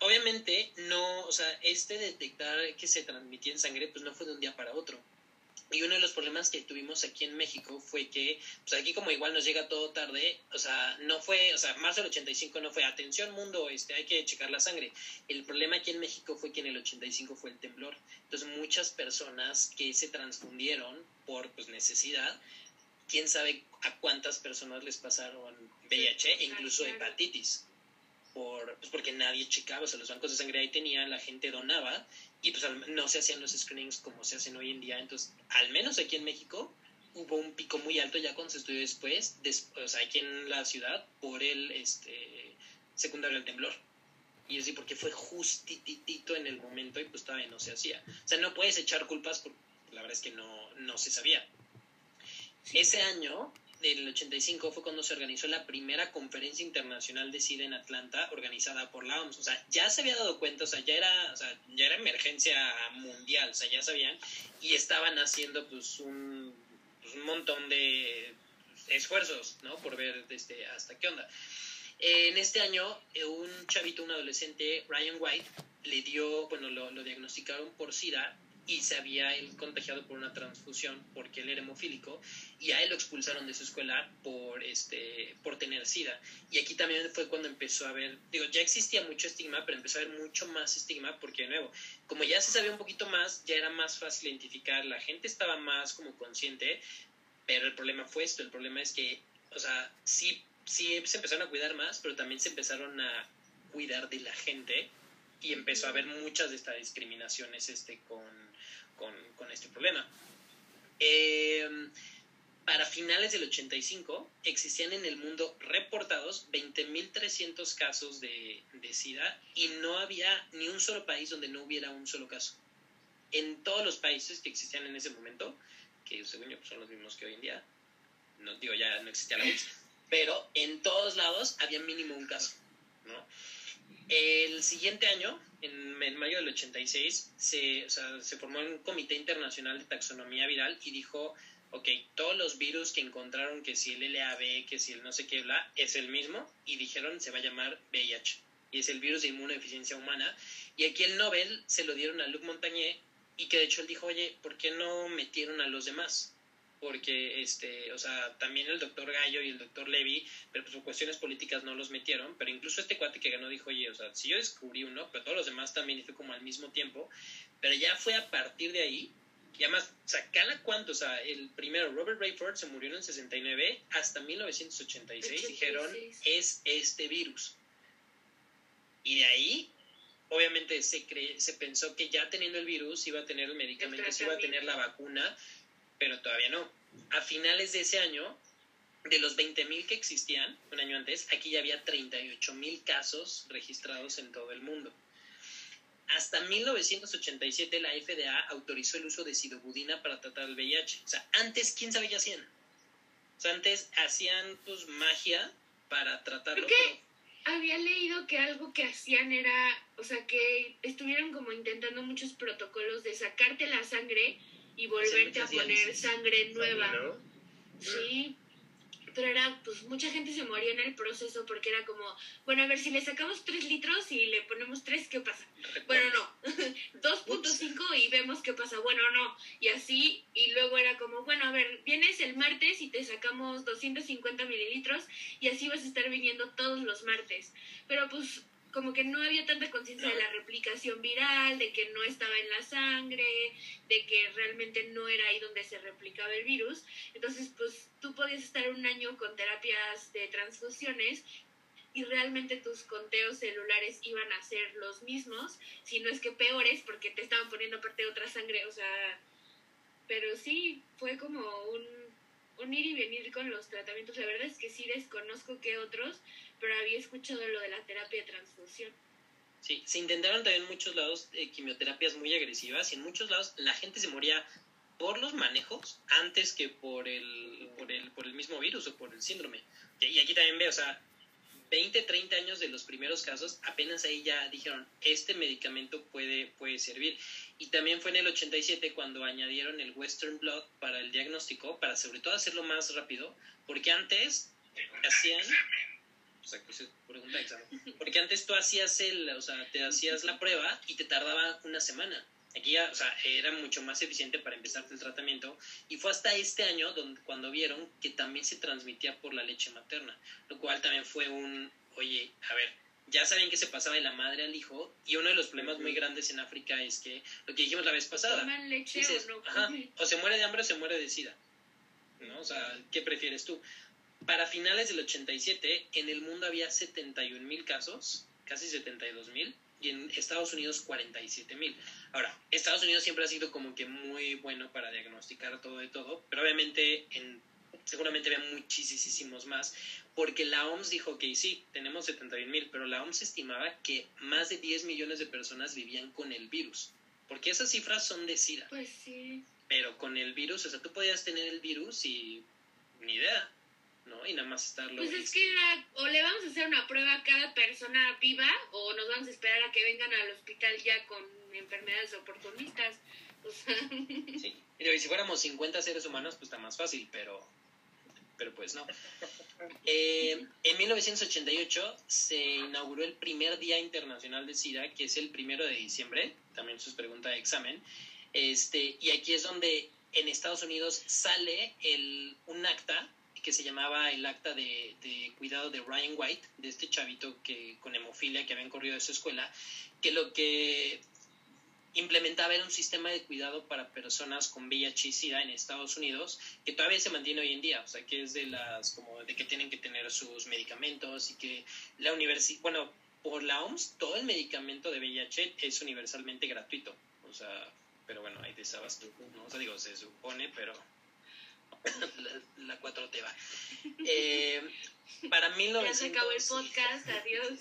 Obviamente no, o sea, este detectar que se transmitía en sangre pues no fue de un día para otro. Y uno de los problemas que tuvimos aquí en México fue que, pues aquí como igual nos llega todo tarde, o sea, no fue, o sea, marzo del 85 no fue, atención mundo, este, hay que checar la sangre. El problema aquí en México fue que en el 85 fue el temblor. Entonces muchas personas que se transfundieron por pues, necesidad, quién sabe a cuántas personas les pasaron VIH e incluso hepatitis. Por, pues porque nadie checaba, o sea, los bancos de sangre ahí tenían, la gente donaba y pues no se hacían los screenings como se hacen hoy en día. Entonces, al menos aquí en México hubo un pico muy alto ya cuando se estudió después, des- o sea, aquí en la ciudad, por el este, secundario al temblor. Y es decir, porque fue justitito en el momento y pues todavía no se hacía. O sea, no puedes echar culpas porque la verdad es que no, no se sabía. Ese año, del 85, fue cuando se organizó la primera conferencia internacional de SIDA en Atlanta, organizada por la OMS. O sea, ya se había dado cuenta, o sea, ya era, o sea, ya era emergencia mundial, o sea, ya sabían, y estaban haciendo pues un, pues, un montón de esfuerzos, ¿no? Por ver este, hasta qué onda. En este año, eh, un chavito, un adolescente, Ryan White, le dio, bueno, lo, lo diagnosticaron por SIDA y se había él contagiado por una transfusión porque él era hemofílico y a él lo expulsaron de su escuela por este por tener sida. Y aquí también fue cuando empezó a haber digo ya existía mucho estigma pero empezó a haber mucho más estigma porque de nuevo como ya se sabía un poquito más ya era más fácil identificar la gente estaba más como consciente pero el problema fue esto el problema es que o sea sí sí se empezaron a cuidar más pero también se empezaron a cuidar de la gente y empezó a haber muchas de estas discriminaciones este, con, con, con este problema. Eh, para finales del 85 existían en el mundo reportados 20.300 casos de, de SIDA y no había ni un solo país donde no hubiera un solo caso. En todos los países que existían en ese momento, que según yo pues, son los mismos que hoy en día, no digo ya no existía la UCS, pero en todos lados había mínimo un caso, ¿no? El siguiente año, en, mayo del 86, se, o sea, se formó un comité internacional de taxonomía viral y dijo, ok, todos los virus que encontraron, que si el LAB, que si el no sé qué, bla, es el mismo, y dijeron se va a llamar VIH, y es el virus de inmunodeficiencia humana. Y aquí el Nobel se lo dieron a Luc Montagnier, y que de hecho él dijo, oye, ¿por qué no metieron a los demás? Porque, este, o sea, también el doctor Gallo y el doctor Levy, pero pues por cuestiones políticas no los metieron, pero incluso este cuate que ganó dijo, oye, o sea, si yo descubrí uno, pero todos los demás también, y fue como al mismo tiempo, pero ya fue a partir de ahí y además, o sea, cada cuánto, o sea, el primero, Robert Rayford, se murió en el 69, hasta 1986 dijeron, es este virus. Y de ahí, obviamente, se, se pensó que ya teniendo el virus iba a tener el medicamento, iba a tener la vacuna, pero todavía no. A finales de ese año, de los 20.000 que existían un año antes, aquí ya había 38.000 casos registrados en todo el mundo. Hasta 1987 la FDA autorizó el uso de sidobudina para tratar el VIH. O sea, antes, ¿quién sabe qué hacían? O sea, antes hacían pues magia para tratarlo. Porque había leído que algo que hacían era, o sea, que estuvieron como intentando muchos protocolos de sacarte la sangre y volverte a poner sangre nueva. Sí, pero era, pues mucha gente se moría en el proceso porque era como, bueno, a ver, si le sacamos 3 litros y le ponemos 3, ¿qué pasa? Bueno, no, 2.5 y vemos qué pasa, bueno, no, y así, y luego era como, bueno, a ver, vienes el martes y te sacamos 250 mililitros y así vas a estar viniendo todos los martes, pero pues como que no había tanta conciencia de la replicación viral, de que no estaba en la sangre, de que realmente no era ahí donde se replicaba el virus. Entonces, pues tú podías estar un año con terapias de transfusiones y realmente tus conteos celulares iban a ser los mismos, si no es que peores, porque te estaban poniendo aparte otra sangre, o sea, pero sí, fue como un, un ir y venir con los tratamientos. La verdad es que sí desconozco qué otros, pero había escuchado lo de la terapia de transfusión. Sí, se intentaron también en muchos lados eh, quimioterapias muy agresivas y en muchos lados la gente se moría por los manejos antes que por el, por el, por el mismo virus o por el síndrome. Y aquí también veo, o sea, 20, 30 años de los primeros casos, apenas ahí ya dijeron, este medicamento puede, puede servir. Y también fue en el 87 cuando añadieron el Western Blood para el diagnóstico, para sobre todo hacerlo más rápido, porque antes hacían porque antes tú hacías el, o sea, te hacías la prueba y te tardaba una semana. Aquí ya, o sea, era mucho más eficiente para empezarte el tratamiento. Y fue hasta este año donde, cuando vieron que también se transmitía por la leche materna, lo cual también fue un, oye, a ver, ya sabían que se pasaba de la madre al hijo. Y uno de los problemas muy grandes en África es que, lo que dijimos la vez pasada, leche o, o se muere de hambre o se muere de sida, ¿no? O sea, ¿qué prefieres tú? Para finales del 87, en el mundo había 71 mil casos, casi 72 mil, y en Estados Unidos 47 mil. Ahora, Estados Unidos siempre ha sido como que muy bueno para diagnosticar todo y todo, pero obviamente en, seguramente había muchísimos más, porque la OMS dijo que sí, tenemos 71 mil, pero la OMS estimaba que más de 10 millones de personas vivían con el virus, porque esas cifras son de SIDA. Pues sí. Pero con el virus, o sea, tú podías tener el virus y ni idea. ¿No? Y nada más estarlo. Pues es que o le vamos a hacer una prueba a cada persona viva o nos vamos a esperar a que vengan al hospital ya con enfermedades oportunistas. O sea... Sí, y si fuéramos 50 seres humanos, pues está más fácil, pero, pero pues no. Eh, en 1988 se inauguró el primer Día Internacional de SIDA, que es el primero de diciembre, también es pregunta de examen, este, y aquí es donde en Estados Unidos sale el, un acta que se llamaba el acta de, cuidado de Ryan White, de este chavito que con hemofilia que habían corrido de su escuela, que lo que implementaba era un sistema de cuidado para personas con VIH y SIDA en Estados Unidos, que todavía se mantiene hoy en día, o sea, que es de las, como de que tienen que tener sus medicamentos y que la universidad, bueno, por la OMS, todo el medicamento de VIH es universalmente gratuito, o sea, pero bueno, hay desabasto, ¿no? O sea, digo, se supone, pero la, la 4T va. Eh, para 1900... Ya se acabó el podcast, adiós.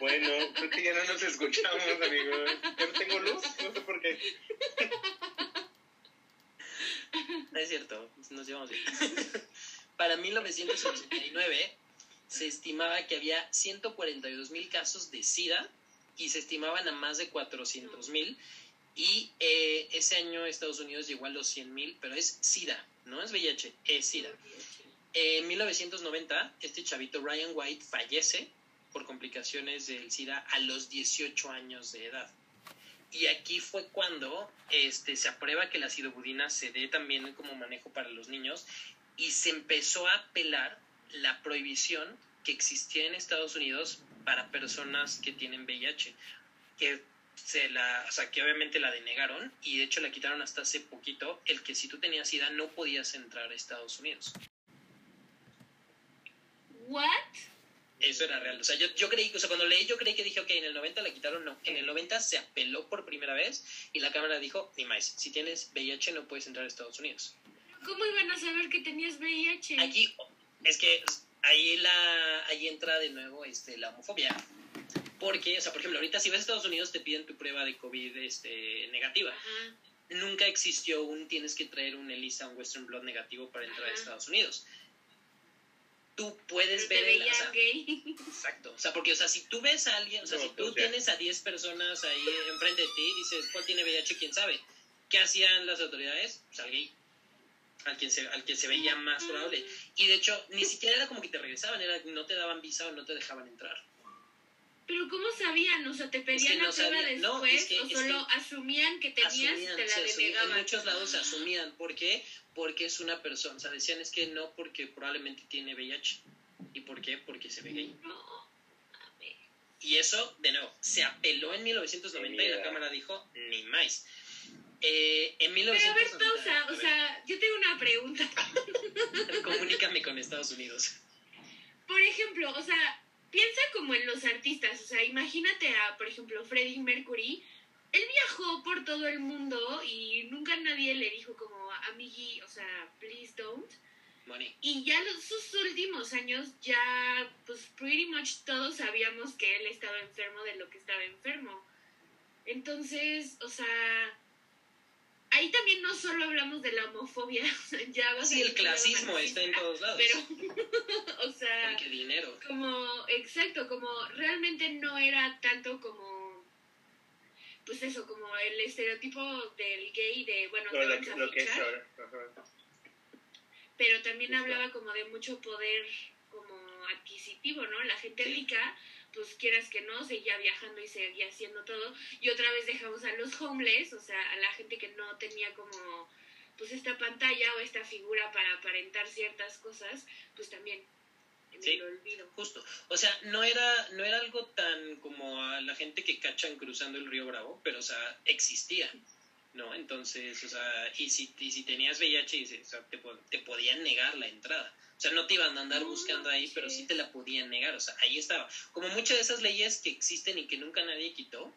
Bueno, creo que ya no nos escuchamos, amigos. Yo no tengo luz, no sé por qué. No es cierto, nos llevamos bien. Para 1989 se estimaba que había 142 mil casos de SIDA y se estimaban a más de 400 mil. Y eh, ese año Estados Unidos llegó a los 100 mil, pero es SIDA no es VIH, es SIDA. En 1990, este chavito Ryan White fallece por complicaciones del SIDA a los 18 años de edad. Y aquí fue cuando este, se aprueba que la sidobudina se dé también como manejo para los niños y se empezó a apelar la prohibición que existía en Estados Unidos para personas que tienen VIH, que se la, o sea, que obviamente la denegaron y de hecho la quitaron hasta hace poquito, el que si tú tenías SIDA no podías entrar a Estados Unidos. ¿What? Eso era real. O sea, yo, yo creí, o sea, cuando leí, yo creí que dije, ok, en el 90 la quitaron, no. En el 90 se apeló por primera vez y la Cámara dijo, ni más, si tienes VIH no puedes entrar a Estados Unidos. ¿Cómo iban a saber que tenías VIH? Aquí, es que ahí, la, ahí entra de nuevo este, la homofobia. Porque, o sea, por ejemplo, ahorita si vas a Estados Unidos te piden tu prueba de COVID este, negativa. Ajá. Nunca existió un tienes que traer un ELISA, un Western Blot negativo para entrar a. Estados Unidos. Tú puedes Te ver o sea, gay. Exacto. O sea, porque, o sea, si tú ves a alguien, o sea, No, si tú tienes a 10 personas ahí enfrente de ti y dices, ¿cuál tiene VIH? ¿Quién sabe? ¿Qué hacían las autoridades? Pues al gay. Al que, se, al que se veía más probable. Y de hecho, ni siquiera era como que te regresaban, era no te daban visa o no te dejaban entrar. Pero ¿cómo sabían? O sea, ¿te pedían no la prueba. No, después es que- o es solo asumían que tenías y Asumían, te la asumían. En denegaban? muchos lados se asumían. ¿Por qué? Porque es una persona. O sea, decían es que no porque probablemente tiene VIH. ¿Y por qué? Porque se ve gay. No, mames. Y eso, de nuevo, se apeló en 1990 y la. Cámara dijo, ni más. Eh, en Pero a ver, 1990, pausa. O sea, yo tengo una pregunta. comunícame con Estados Unidos. Por ejemplo, o sea, piensa como en los artistas. O sea, imagínate a, por ejemplo, Freddie Mercury. Él viajó por todo el mundo y nunca nadie le dijo como, amigui, o sea, please don't. Money. Y ya los, sus últimos años, ya, pues, pretty much todos sabíamos que él estaba enfermo de lo que estaba enfermo. Entonces, o sea, ahí también no solo hablamos de la homofobia, ya va a Sí, el clasismo está en todos lados. Pero, o sea, Porque dinero. como, exacto, como realmente no era tanto como, pues eso, como el estereotipo del gay de, bueno, No, te lo, vamos a lo que es fichar ahora. Ajá. pero también Justo. hablaba como de mucho poder como adquisitivo, ¿no? La gente Sí. rica, pues quieras que no, seguía viajando y seguía haciendo todo. Y otra vez dejamos a los homeless, o sea, a la gente que no tenía como pues esta pantalla o esta figura para aparentar ciertas cosas, pues también en Sí. el olvido. Justo. O sea, no era, no era algo tan como a la gente que cachan cruzando el río Bravo, pero, o sea, existía. ¿No? Entonces, o sea, y si, y si tenías VIH, o sea, te, te podían negar la entrada. O sea, no te iban a andar buscando ahí, pero sí te la podían negar. O sea, ahí estaba. Como muchas de esas leyes que existen y que nunca nadie quitó,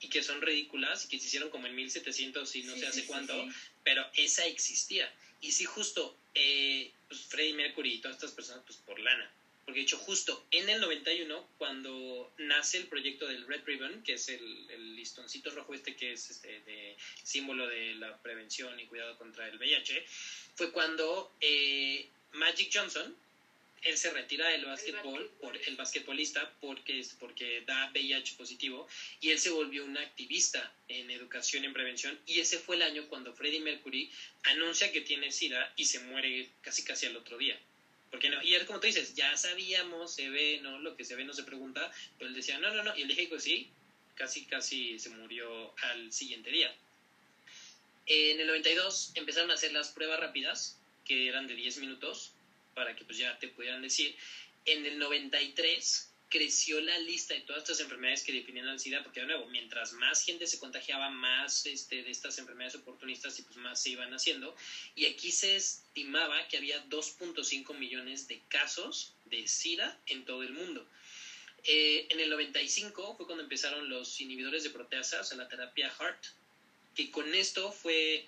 y que son ridículas, y que se hicieron como en 1700 y no Sí, sé hace sí, cuánto, sí. pero esa existía. Y sí, justo, eh, pues Freddie Mercury y todas estas personas, pues por lana. Porque de hecho, justo en el 91, cuando nace el proyecto del Red Ribbon, que es el, el listoncito rojo este que es este, de símbolo de la prevención y cuidado contra el VIH, fue cuando eh, Magic Johnson, él se retira del básquetbol, por el basquetbolista, porque, es- porque da VIH positivo, y él se volvió un activista en educación y en prevención, y ese fue el año cuando Freddie Mercury anuncia que tiene SIDA y se muere casi casi al otro día. Porque no, y él como tú dices, ya sabíamos, se ve, ¿no? Lo que se ve no se pregunta, pero él decía, no, no, no, y él dijo sí, casi casi se murió al siguiente día. En el 92 empezaron a hacer las pruebas rápidas, que eran de 10 minutos, para que pues ya te pudieran decir. En el 93 creció la lista de todas estas enfermedades que definían al SIDA, porque de nuevo, mientras más gente se contagiaba, más este, de estas enfermedades oportunistas y pues más se iban haciendo. Y aquí se estimaba que había 2.5 millones de casos de SIDA en todo el mundo. Eh, en el 95 fue cuando empezaron los inhibidores de proteasa, o sea, la terapia HART, que con esto fue,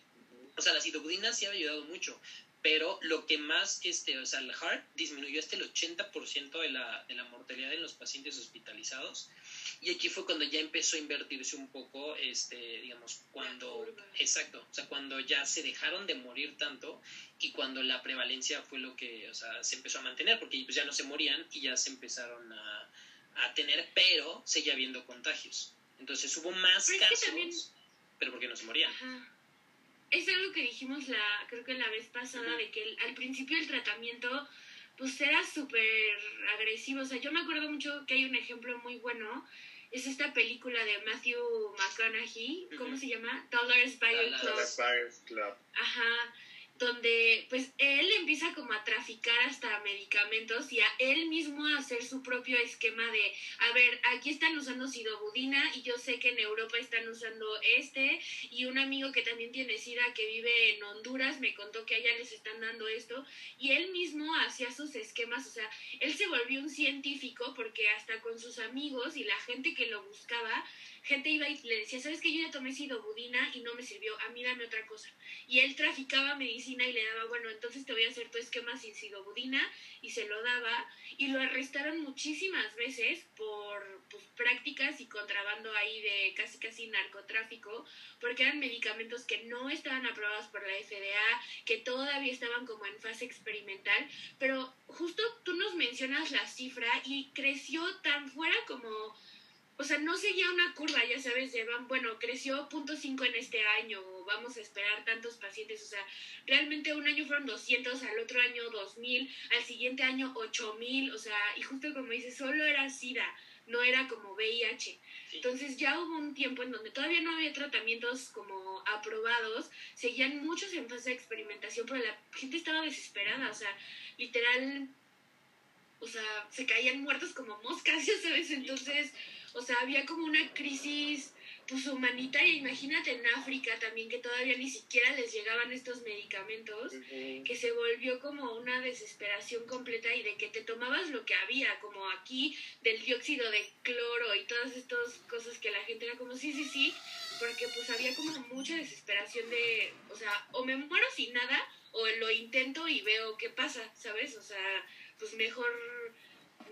o sea, la citocudina sí había ayudado mucho, pero lo que más, este, o sea, el HART disminuyó hasta el 80% de la, de la mortalidad en los pacientes hospitalizados. Y aquí fue cuando ya empezó a invertirse un poco, este, digamos, cuando, exacto, o sea, cuando ya se dejaron de morir tanto y cuando la prevalencia fue lo que, o sea, se empezó a mantener, porque pues ya no se morían y ya se empezaron a, a tener, pero seguía habiendo contagios. Entonces hubo más Pero casos, también- pero porque no se morían. Ajá. Es algo que dijimos la, creo que la vez pasada, de que al principio el tratamiento pues era súper agresivo. O sea, yo me acuerdo mucho que hay un ejemplo muy bueno. Es esta película de Matthew McConaughey, ¿cómo se llama? Dollars Buyers Club. Club. Ajá, donde pues él empieza como a traficar hasta medicamentos y a él mismo a hacer su propio esquema de, a ver, aquí están usando sidobudina y yo sé que en Europa están usando este y un amigo que también tiene sida que vive en Honduras me contó que allá les están dando esto. Y él mismo hacía sus esquemas, o sea, él se volvió un científico porque hasta con sus amigos y la gente que lo buscaba, gente iba y le decía, ¿sabes que yo ya tomé sidobudina y no me sirvió? A mí dame otra cosa. Y él traficaba medicina y le daba, bueno, entonces te voy a hacer tu esquema sin sidobudina y se lo daba. Y lo arrestaron muchísimas veces por pues, prácticas y contrabando ahí de casi casi narcotráfico, porque eran medicamentos que no estaban aprobados por la FDA, que todavía estaban como en fase experimental. Pero justo tú nos mencionas la cifra y creció tan fuera como o sea, no seguía una curva, ya sabes, llevan, bueno, creció punto cinco en este año, vamos a esperar tantos pacientes, o sea, realmente un año fueron 200, al otro año 2000, al siguiente año 8000, o sea, y justo como dices, solo era SIDA, no era como VIH. Entonces ya hubo un tiempo en donde todavía no había tratamientos como aprobados, seguían muchos en fase de experimentación, pero la gente estaba desesperada, o sea, literal, o sea, se caían muertos como moscas, ya sabes, entonces o sea, había como una crisis pues humanitaria, imagínate en África también que todavía ni siquiera les llegaban estos medicamentos, que se volvió como una desesperación completa y de que te tomabas lo que había, como aquí del dióxido de cloro y todas estas cosas que la gente era como sí, sí, sí, porque pues había como mucha desesperación de, o sea, o me muero sin nada o lo intento y veo qué pasa, ¿sabes? O sea, pues mejor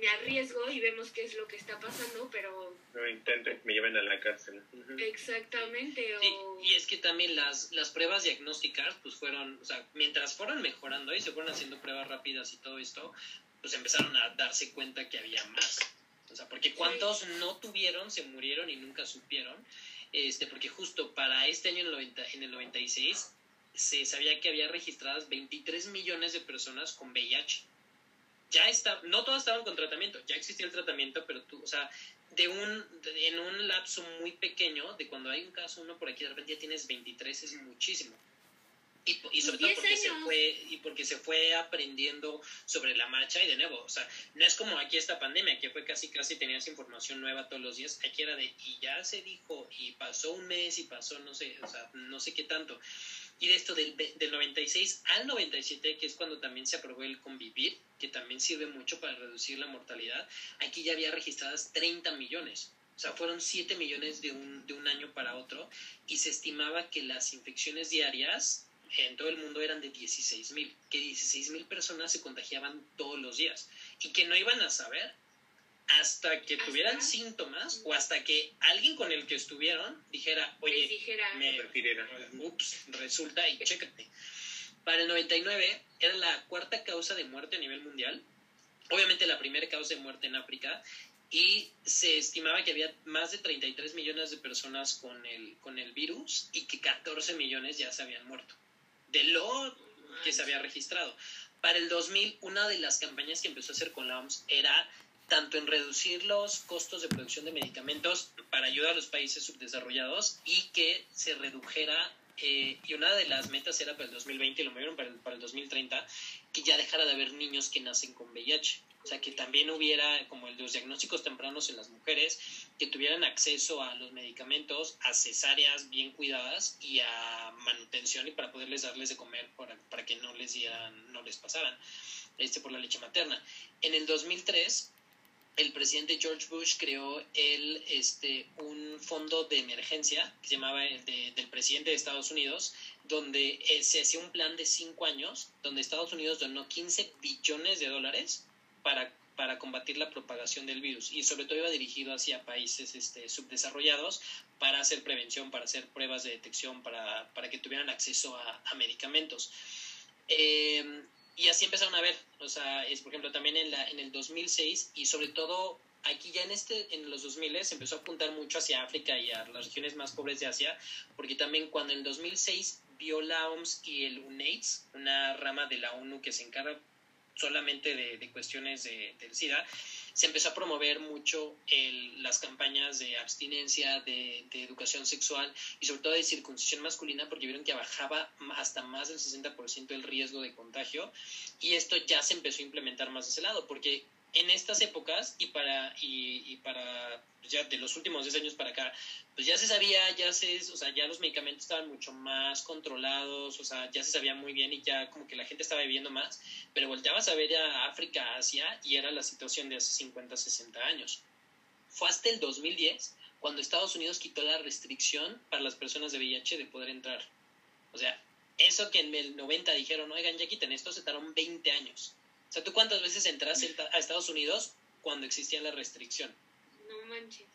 me arriesgo y vemos qué es lo que está pasando, pero... No intenten, me lleven a la cárcel. Exactamente. y es que también las, las pruebas diagnósticas, pues fueron, o sea, mientras fueron mejorando y se fueron haciendo pruebas rápidas y todo esto, pues empezaron a darse cuenta que había más. O sea, porque cuántos no tuvieron, se murieron y nunca supieron. Este, porque justo para este año, en el, 90, en el 96, se sabía que había registradas 23 millones de personas con VIH ya está, no todas estaban con tratamiento, ya existía el tratamiento, pero tú, o sea, de un, en un lapso muy pequeño, de cuando hay un caso, uno por aquí, de repente ya tienes 23, es muchísimo. Y, y sobre todo porque se, fue, y porque se fue aprendiendo sobre la marcha y de nuevo, o sea, no es como aquí esta pandemia, que fue casi, casi tenías información nueva todos los días, aquí era de, y ya se dijo, y pasó un mes, y pasó no sé, o sea, no sé qué tanto. Y de esto del, del 96 al 97, que es cuando también se aprobó el convivir, que también sirve mucho para reducir la mortalidad, aquí ya había registradas 30 millones. O sea, fueron 7 millones de un, de un año para otro y se estimaba que las infecciones diarias en todo el mundo eran de 16 mil, que 16 mil personas se contagiaban todos los días y que no iban a saber hasta que tuvieran síntomas o hasta que alguien con el que estuvieron dijera, oye, me, ups, resulta y chécate. Para el 99 era la cuarta causa de muerte a nivel mundial, obviamente la primera causa de muerte en África y se estimaba que había más de 33 millones de personas con el, con el virus y que 14 millones ya se habían muerto de lo que se había registrado. Para el 2000, una de las campañas que empezó a hacer con la OMS era tanto en reducir los costos de producción de medicamentos para ayudar a los países subdesarrollados y que se redujera, eh, y una de las metas era para el 2020 y lo movieron para el, para el 2030, que ya dejara de haber niños que nacen con VIH. O sea, que también hubiera como los diagnósticos tempranos en las mujeres, que tuvieran acceso a los medicamentos, a cesáreas bien cuidadas y a manutención y para poderles darles de comer para, para que no les dieran, no les pasaran este, por la leche materna. En el 2003 el presidente George Bush creó el, este, un fondo de emergencia que se llamaba el del presidente de Estados Unidos, donde eh, se hacía un plan de cinco años, donde Estados Unidos donó 15 billones de dólares para, para combatir la propagación del virus y sobre todo iba dirigido hacia países este, subdesarrollados para hacer prevención, para hacer pruebas de detección, para, para que tuvieran acceso a, a medicamentos. Eh, y así empezaron a ver, o sea, es por ejemplo también en, la, en el 2006 y sobre todo aquí ya en, este, en los 2000 se empezó a apuntar mucho hacia África y a las regiones más pobres de Asia, porque también cuando en el 2006 abrió la OMS y el UNAIDS, una rama de la ONU que se encarga solamente de, cuestiones de, del SIDA, se empezó a promover mucho las campañas de abstinencia, de, educación sexual y sobre todo de circuncisión masculina porque vieron que bajaba hasta más del 60% el riesgo de contagio y esto ya se empezó a implementar más de ese lado porque en estas épocas y para, y, para pues ya de los últimos 10 años para acá, pues ya se sabía, ya se, o sea, ya los medicamentos estaban mucho más controlados, o sea, ya se sabía muy bien y ya como que la gente estaba viviendo más, pero volteabas a ver a África, Asia y era la situación de hace 50, 60 años. Fue hasta el 2010 cuando Estados Unidos quitó la restricción para las personas de VIH de poder entrar. O sea, eso que en el 90 dijeron, oigan, ya quiten esto, se tardaron 20 años sea, ¿tú cuántas veces entraste a Estados Unidos cuando existía la restricción? No manches.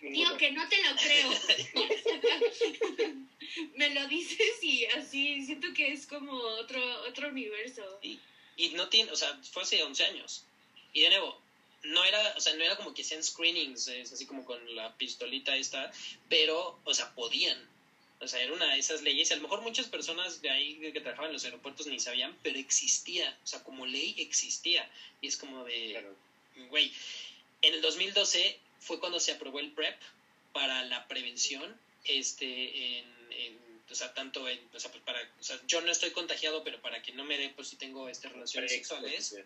Tío, que no te lo creo. Me lo dices y así siento que es como otro, otro universo. Y, y no tiene, o sea, fue hace 11 años. Y de nuevo, no era, o sea, no era como que sean screenings, es así como con la pistolita esta, pero, o sea, podían. O sea, era una de esas leyes. Y a lo mejor muchas personas de ahí que trabajaban en los aeropuertos ni sabían, pero existía. O sea, como ley existía. Y es como de, güey. En el 2012 fue cuando se aprobó el PrEP para la prevención. Este, en, o sea, tanto en, o sea, pues para, o sea, yo no estoy contagiado, pero para que no me dé, pues si tengo este, relaciones sexuales.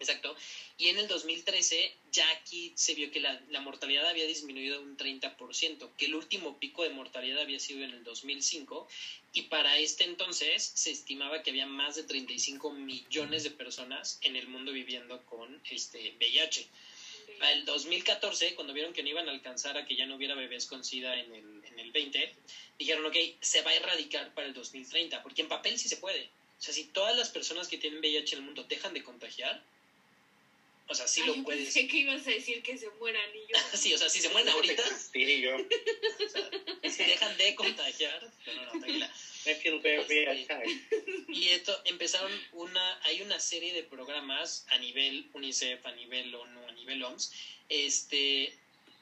Exacto. Y en el 2013 ya aquí se vio que la, mortalidad había disminuido un 30%, que el último pico de mortalidad había sido en el 2005 y para este entonces se estimaba que había más de 35 millones de personas en el mundo viviendo con este VIH. Para el 2014, cuando vieron que no iban a alcanzar a que ya no hubiera bebés con SIDA en el, en el 20, dijeron, ok, se va a erradicar para el 2030, porque en papel sí se puede. O sea, si todas las personas que tienen VIH en el mundo dejan de contagiar, o sea, sí lo puedes. Pensé que ibas a decir que se mueran y yo. sí, o sea, si se mueren ahorita. sí, y yo. O sea, si dejan de contagiar. No, no, tranquila. y esto empezaron una. Hay una serie de programas a nivel UNICEF, a nivel ONU, a nivel OMS. Este.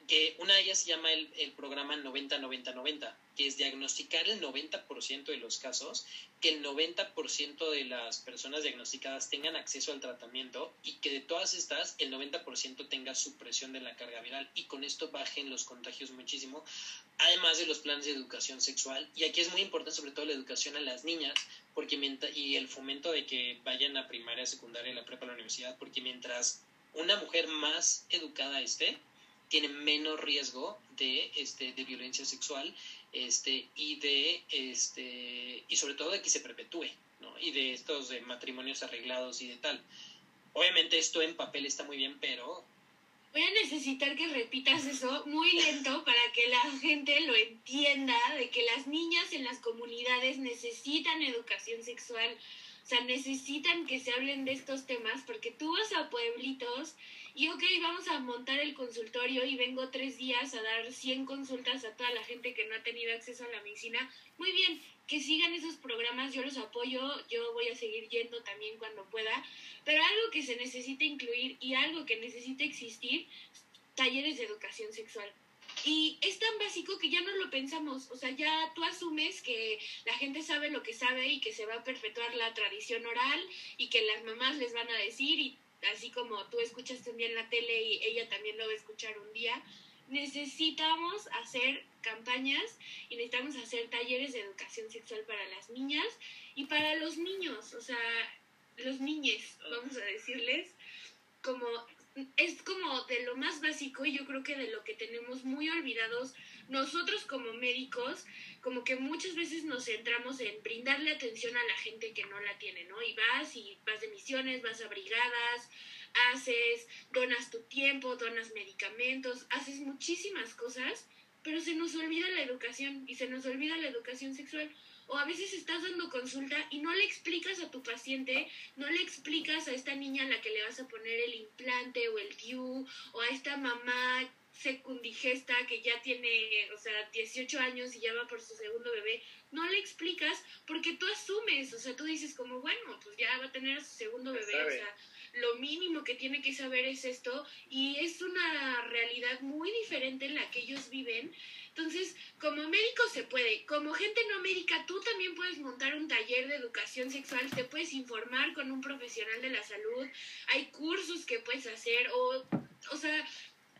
Que una de ellas se llama el, el programa 90-90-90 que es diagnosticar el 90% de los casos, que el 90% de las personas diagnosticadas tengan acceso al tratamiento y que de todas estas el 90% tenga supresión de la carga viral y con esto bajen los contagios muchísimo, además de los planes de educación sexual. Y aquí es muy importante sobre todo la educación a las niñas porque y el fomento de que vayan a primaria, secundaria, la prepa, la universidad, porque mientras una mujer más educada esté, tiene menos riesgo de, este, de violencia sexual este, y de este, y sobre todo de que se perpetúe, ¿no? Y de estos de matrimonios arreglados y de tal. Obviamente esto en papel está muy bien, pero voy a necesitar que repitas eso muy lento para que la gente lo entienda, de que las niñas en las comunidades necesitan educación sexual, o sea, necesitan que se hablen de estos temas, porque tú vas a pueblitos y ok, vamos a montar el consultorio y vengo tres días a dar 100 consultas a toda la gente que no ha tenido acceso a la medicina. Muy bien, que sigan esos programas, yo los apoyo, yo voy a seguir yendo también cuando pueda, pero algo que se necesita incluir y algo que necesita existir, talleres de educación sexual. Y es tan básico que ya no lo pensamos, o sea, ya tú asumes que la gente sabe lo que sabe y que se va a perpetuar la tradición oral y que las mamás les van a decir y así como tú escuchaste un día en la tele y ella también lo va a escuchar un día, necesitamos hacer campañas y necesitamos hacer talleres de educación sexual para las niñas y para los niños, o sea, los niñes, vamos a decirles, como es como de lo más básico y yo creo que de lo que tenemos muy olvidados nosotros como médicos, como que muchas veces nos centramos en brindarle atención a la gente que no la tiene, ¿no? Y vas y vas de misiones, vas a brigadas, haces, donas tu tiempo, donas medicamentos, haces muchísimas cosas, pero se nos olvida la educación y se nos olvida la educación sexual. O a veces estás dando consulta y no le explicas a tu paciente, no le explicas a esta niña a la que le vas a poner el implante o el DIU, o a esta mamá secundigesta que ya tiene, o sea, 18 años y ya va por su segundo bebé, no le explicas porque tú asumes, o sea, tú dices como, bueno, pues ya va a tener a su segundo bebé, o sea, lo mínimo que tiene que saber es esto y es una realidad muy diferente en la que ellos viven. Entonces, como médico se puede, como gente no médica, tú también puedes montar un taller de educación sexual, te puedes informar con un profesional de la salud, hay cursos que puedes hacer, o, o sea,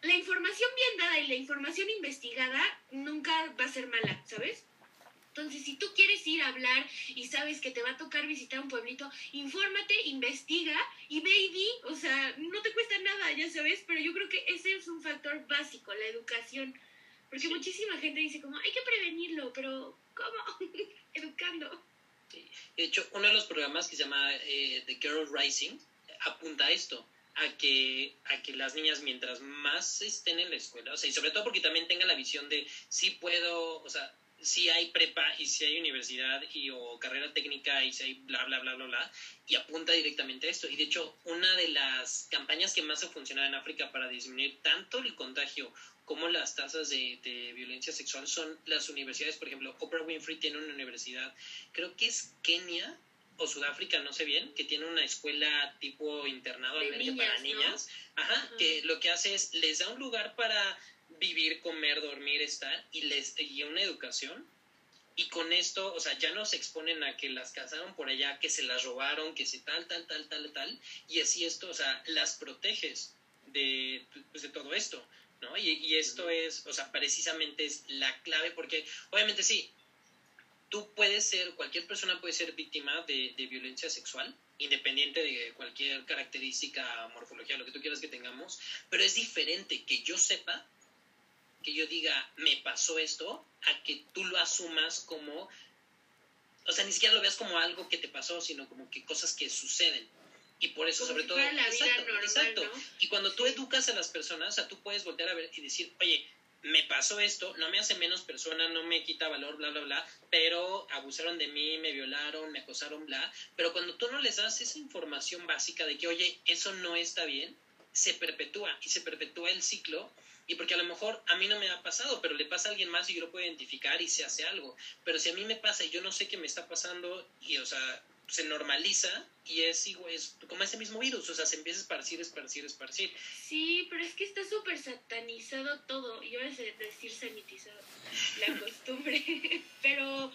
la información bien dada y la información investigada nunca va a ser mala, ¿sabes? Entonces, si tú quieres ir a hablar y sabes que te va a tocar visitar un pueblito, infórmate, investiga y ve y di. O sea, no te cuesta nada, ya sabes, pero yo creo que ese es un factor básico, la educación. Porque muchísima gente dice como, hay que prevenirlo, pero ¿cómo? Educando. De hecho, uno de los programas que se llama eh, The Girl Rising apunta a esto, a que, a que las niñas mientras más estén en la escuela, o sea, y sobre todo porque también tengan la visión de si puedo, o sea, si hay prepa y si hay universidad y o carrera técnica y si hay bla bla bla bla bla y apunta directamente a esto. Y de hecho una de las campañas que más ha funcionado en África para disminuir tanto el contagio como las tasas de, de, violencia sexual son las universidades. Por ejemplo Oprah Winfrey tiene una universidad creo que es Kenia o Sudáfrica no sé bien que tiene una escuela tipo internado De niñas, para ¿no? niñas ajá que lo que hace es les da un lugar para vivir, comer, dormir, estar y les y una educación. Y con esto, o sea, ya no se exponen a que las casaron por allá, que se las robaron, que se tal, tal, tal, tal, tal. Y así esto, o sea, las proteges de, pues, de todo esto, ¿no? Y, y esto es, o sea, precisamente es la clave porque, obviamente sí, tú puedes ser, cualquier persona puede ser víctima de, de violencia sexual, independiente de cualquier característica, morfología, lo que tú quieras que tengamos, pero es diferente que yo sepa que yo diga, me pasó esto, a que tú lo asumas como, o sea, ni siquiera lo veas como algo que te pasó, sino como que cosas que suceden. Y por eso, Como sobre si todo, la vida exacto, normal, exacto. ¿no? Y cuando tú educas a las personas, o sea, tú puedes voltear a ver y decir, oye, me pasó esto, no me hace menos persona, no me quita valor, bla, bla, bla, pero abusaron de mí, me violaron, me acosaron, bla. Pero cuando tú no les das esa información básica de que, oye, eso no está bien, se perpetúa y se perpetúa el ciclo. Y porque a lo mejor a mí no me ha pasado, pero le pasa a alguien más y yo lo puedo identificar y se hace algo. Pero si a mí me pasa y yo no sé qué me está pasando, y o sea, se normaliza y es, igual, es como ese mismo virus, o sea, se empieza a esparcir, esparcir, esparcir. Sí, pero es que está súper satanizado todo. Yo voy a decir sanitizado, la costumbre. pero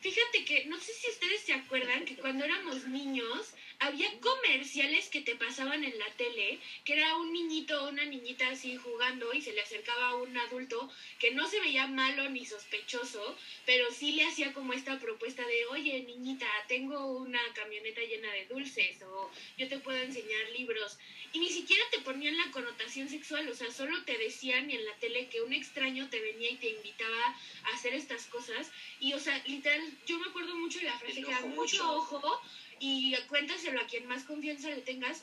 fíjate que, no sé si ustedes se acuerdan que cuando éramos niños había comerciales que te pasaban en la tele, que era un niñito o una niñita así jugando y se le acercaba a un adulto que no se veía malo ni sospechoso, pero sí le hacía como esta propuesta de, oye niñita, tengo una camioneta llena de dulces o yo te puedo enseñar libros. Y ni siquiera te ponían la connotación sexual, o sea, solo te decían en la tele que un extraño te venía y te invitaba a hacer estas cosas. Y, o sea, literal, yo me acuerdo mucho de la frase que era mucho ojo y cuéntaselo a quien más confianza le tengas.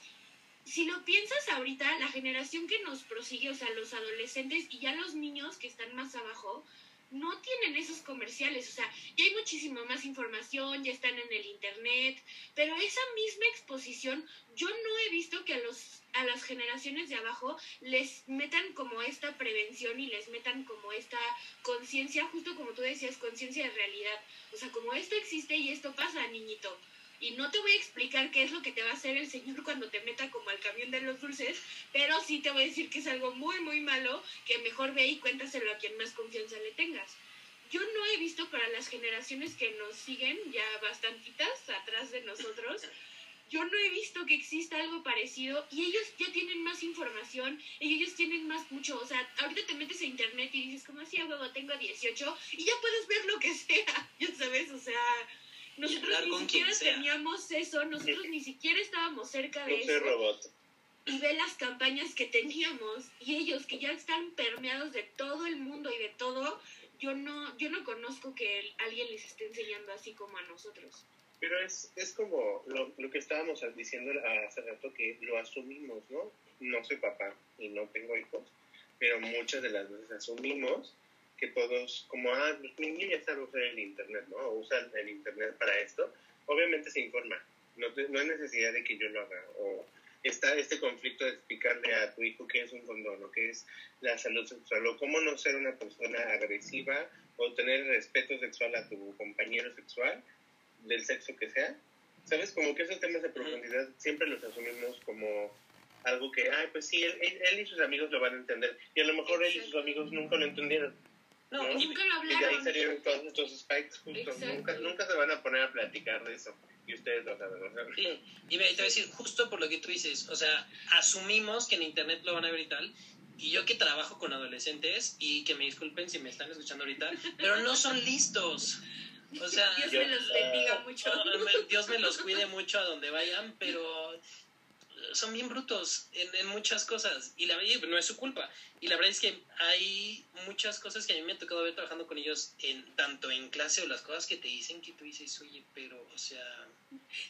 Si lo piensas ahorita, la generación que nos prosigue, o sea, los adolescentes y ya los niños que están más abajo, no tienen esos comerciales, o sea, ya hay muchísima más información, ya están en el internet, pero esa misma exposición yo no he visto que a los a las generaciones de abajo les metan como esta prevención y les metan como esta conciencia, justo como tú decías, conciencia de realidad. O sea, como esto existe y esto pasa, niñito. Y no te voy a explicar qué es lo que te va a hacer el Señor cuando te meta como al camión de los dulces, pero sí te voy a decir que es algo muy, muy malo, que mejor ve y cuéntaselo a quien más confianza le tengas. Yo no he visto para las generaciones que nos siguen, ya bastantitas atrás de nosotros, yo no he visto que exista algo parecido y ellos ya tienen más información y ellos tienen más mucho, o sea, ahorita te metes a internet y dices como así, a huevo, tengo 18 y ya puedes ver lo que sea, ya sabes, o sea, nosotros ni siquiera teníamos eso, nosotros ni siquiera estábamos cerca de eso robot. y ve las campañas que teníamos y ellos que ya están permeados de todo el mundo y de todo, yo no, yo no conozco que alguien les esté enseñando así como a nosotros. Pero es, es como lo, lo que estábamos diciendo hace rato, que lo asumimos, ¿no? No soy papá y no tengo hijos, pero muchas de las veces asumimos que todos, como, ah, pues mi niño ya sabe usar el Internet, ¿no? O usan el Internet para esto. Obviamente se informa, no, no hay necesidad de que yo lo haga. O está este conflicto de explicarle a tu hijo qué es un condón o qué es la salud sexual o cómo no ser una persona agresiva o tener respeto sexual a tu compañero sexual del sexo que sea. ¿Sabes? Como que esos temas de profundidad siempre los asumimos como algo que, ay, pues sí, él, él- él y sus amigos lo van a entender. Y a lo mejor él y sus amigos nunca lo entendieron. No, nunca lo hablaron. Y de ahí salieron todos estos spikes juntos. Nunca, nunca se van a poner a platicar de eso. Y ustedes lo saben. Sí. Y te voy a decir, justo por lo que tú dices, o sea, asumimos que en Internet lo van a ver y tal, y yo que trabajo con adolescentes, y que me disculpen si me están escuchando ahorita, pero no son listos. O sea, Dios me los bendiga mucho. Dios me los cuide mucho a donde vayan, pero son bien brutos en, en, muchas cosas. Y la verdad no es su culpa. Y la verdad es que hay muchas cosas que a mí me ha tocado ver trabajando con ellos en tanto en clase o las cosas que te dicen que tú dices oye pero o sea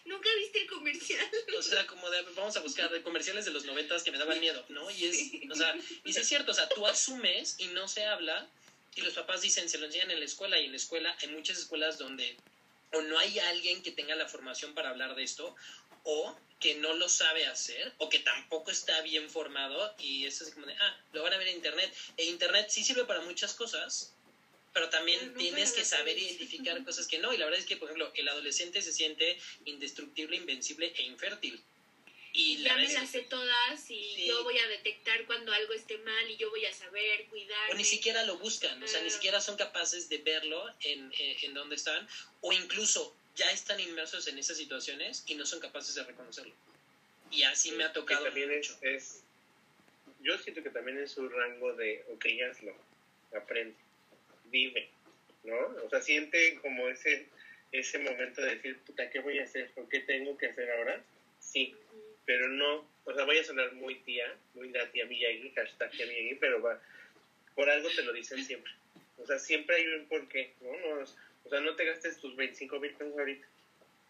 nunca viste el comercial o sea como de vamos a buscar de comerciales de los noventas que me daban miedo no y es o sea y sí es cierto o sea tú asumes y no se habla y los papás dicen se lo enseñan en la escuela y en la escuela hay muchas escuelas donde o no hay alguien que tenga la formación para hablar de esto o que no lo sabe hacer o que tampoco está bien formado y eso es como de, ah, lo van a ver en Internet. E Internet sí sirve para muchas cosas, pero también tienes que saber identificar cosas que no. Y la verdad es que, por ejemplo, el adolescente se siente indestructible, invencible e infértil. Y ya me las sé todas y yo voy a detectar cuando algo esté mal y yo voy a saber cuidar. O ni siquiera lo buscan, o sea, ni siquiera son capaces de verlo en, en, en dónde están. O incluso ya están inmersos en esas situaciones y no son capaces de reconocerlo. Y así me ha tocado también Es, yo siento que también es su rango de, ok, hazlo, aprende, vive, ¿no? O sea, siente como ese, ese momento de decir, puta, ¿qué voy a hacer? ¿O qué tengo que hacer ahora? Sí, pero no, o sea, voy a sonar muy tía, muy la tía Miyagi, hashtag tía Miyagi, pero va, por algo te lo dicen siempre. O sea, siempre hay un porqué, ¿no? no o sea, no te gastes tus 25 mil pesos ahorita.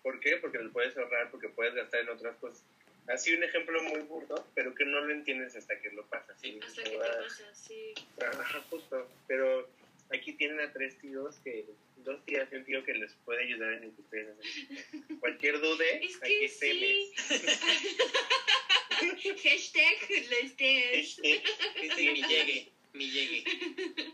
¿Por qué? Porque los puedes ahorrar, porque puedes gastar en otras cosas. Así un ejemplo muy burdo, pero que no lo entiendes hasta que lo pasas. ¿sí? Hasta que te pasa, sí. Ajá, justo. Pero aquí tienen a tres tíos que, dos tías y un tío que les puede ayudar en lo que ustedes hacen. Cualquier dude, es que aquí sí. Hashtag les Sí, mi llegue, mi llegue.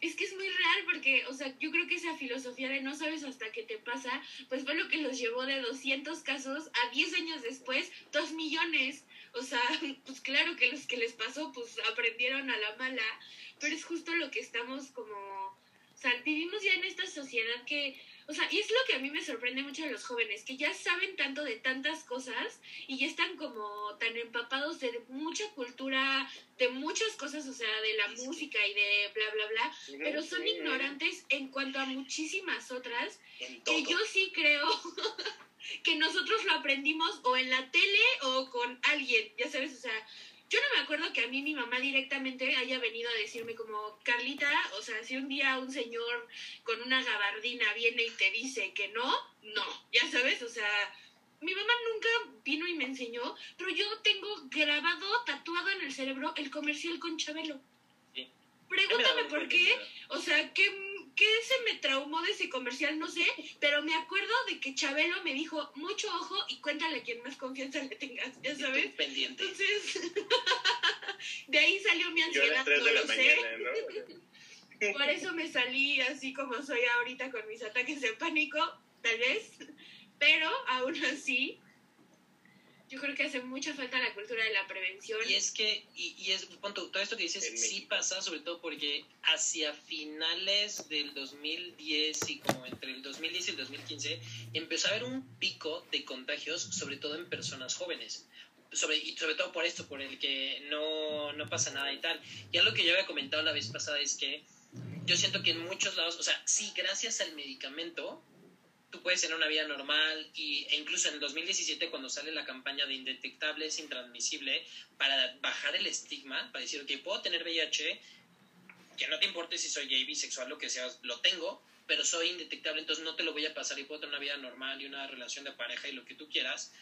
Es que es muy real porque, o sea, yo creo que esa filosofía de no sabes hasta qué te pasa, pues fue lo que los llevó de 200 casos a 10 años después, 2 millones. O sea, pues claro que los que les pasó, pues aprendieron a la mala, pero es justo lo que estamos como, o sea, vivimos ya en esta sociedad que o sea, y es lo que a mí me sorprende mucho de los jóvenes, que ya saben tanto de tantas cosas y ya están como tan empapados de mucha cultura, de muchas cosas, o sea, de la música y de bla, bla, bla, pero son ignorantes en cuanto a muchísimas otras, que yo sí creo que nosotros lo aprendimos o en la tele o con alguien, ya sabes, o sea, yo no me acuerdo que a mí mi mamá directamente haya venido a decirme como, Carlita, o sea, si un día un señor con una gabardina viene y te dice que no, no, ya sabes, o sea, mi mamá nunca vino y me enseñó, pero yo tengo grabado, tatuado en el cerebro el comercial con Chabelo. Pregúntame por qué, o sea, ¿qué, ¿qué se me traumó de ese comercial? No sé, pero me acuerdo de que Chabelo me dijo, mucho ojo y cuéntale a quien más confianza le tengas, ya sabes. Pendiente. Entonces, de ahí salió mi ansiedad, no lo sé. Por eso me salí así como soy ahorita con mis ataques de pánico, tal vez, pero aún así yo creo que hace mucha falta la cultura de la prevención. Y es que, y, y es, punto, todo esto que dices sí pasa, sobre todo porque hacia finales del 2010 y como entre el 2010 y el 2015, empezó a haber un pico de contagios, sobre todo en personas jóvenes. Sobre, y sobre todo por esto, por el que no, no pasa nada y tal. Ya lo que yo había comentado la vez pasada es que yo siento que en muchos lados, o sea, sí, gracias al medicamento, tú puedes tener una vida normal y, e incluso en el 2017 cuando sale la campaña de indetectable es intransmisible para bajar el estigma, para decir, ok, puedo tener VIH, que no te importe si soy gay, bisexual, lo que sea, lo tengo, pero soy indetectable, entonces no te lo voy a pasar y puedo tener una vida normal y una relación de pareja y lo que tú quieras.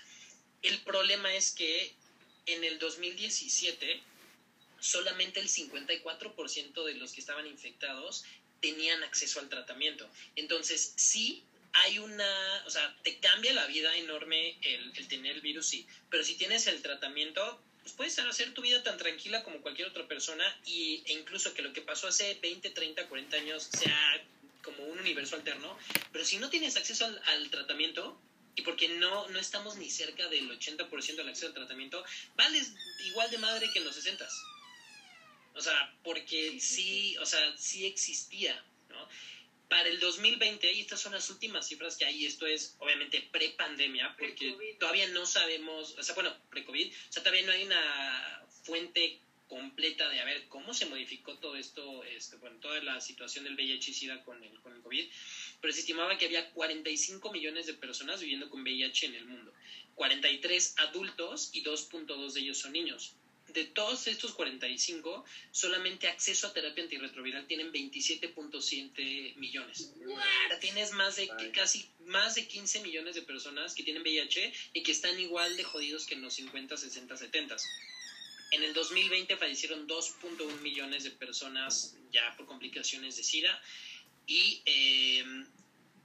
El problema es que en el 2017 solamente el 54% de los que estaban infectados tenían acceso al tratamiento. Entonces, sí, hay una, o sea, te cambia la vida enorme el, tener el virus, sí, pero si tienes el tratamiento, pues puedes hacer tu vida tan tranquila como cualquier otra persona y, e incluso que lo que pasó hace 20, 30, 40 años sea como un universo alterno, pero si no tienes acceso al, tratamiento, y porque no, no estamos ni cerca del 80% del acceso al tratamiento, vales igual de madre que en los 60 O sea, porque sí, o sea, sí existía, ¿no? Para el 2020, y estas son las últimas cifras que hay, esto es obviamente pre-pandemia, porque todavía no sabemos, o sea, bueno, pre-COVID, o sea, todavía no hay una fuente completa de a ver cómo se modificó todo esto, este, bueno, toda la situación del VIH y SIDA con el, con el COVID, pero se estimaba que había 45 millones de personas viviendo con VIH en el mundo, 43 adultos y 2.2 de ellos son niños. De todos estos 45, solamente acceso a terapia antirretroviral tienen 27.7 millones. Tienes más de casi más de 15 millones de personas que tienen VIH y que están igual de jodidos que en los 50, 60, 70. En el 2020 fallecieron 2.1 millones de personas ya por complicaciones de SIDA y, em,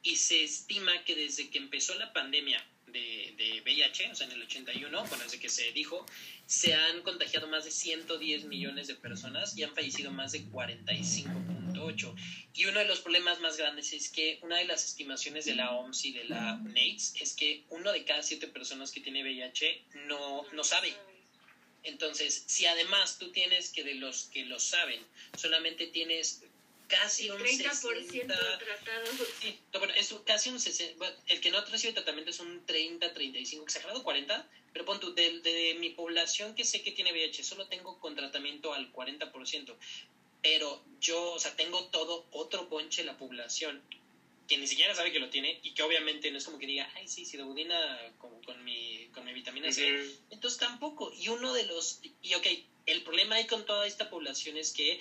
y se estima que desde que empezó la pandemia de, VIH, o sea, en el 81, bueno, desde que se dijo, se han contagiado más de 110 millones de personas y han fallecido más de 45.8. Y uno de los problemas más grandes es que una de las estimaciones de la OMS y de la UNAIDS es que uno de cada siete personas que tiene VIH no, no sabe entonces, si además tú tienes que de los que lo saben, solamente tienes casi un 30% tratado. Sí, bueno, es casi un 60, el que no recibe tratamiento es un 30, 35, exagerado 40, pero pon tú, de, de, mi población que sé que tiene VIH, solo tengo con tratamiento al 40%, pero yo, o sea, tengo todo otro ponche la población que ni siquiera sabe que lo tiene y que obviamente no es como que diga, ay, sí, sidobudina como con mi, con mi vitamina C. Entonces tampoco. Y uno de los, y ok, el problema ahí con toda esta población es que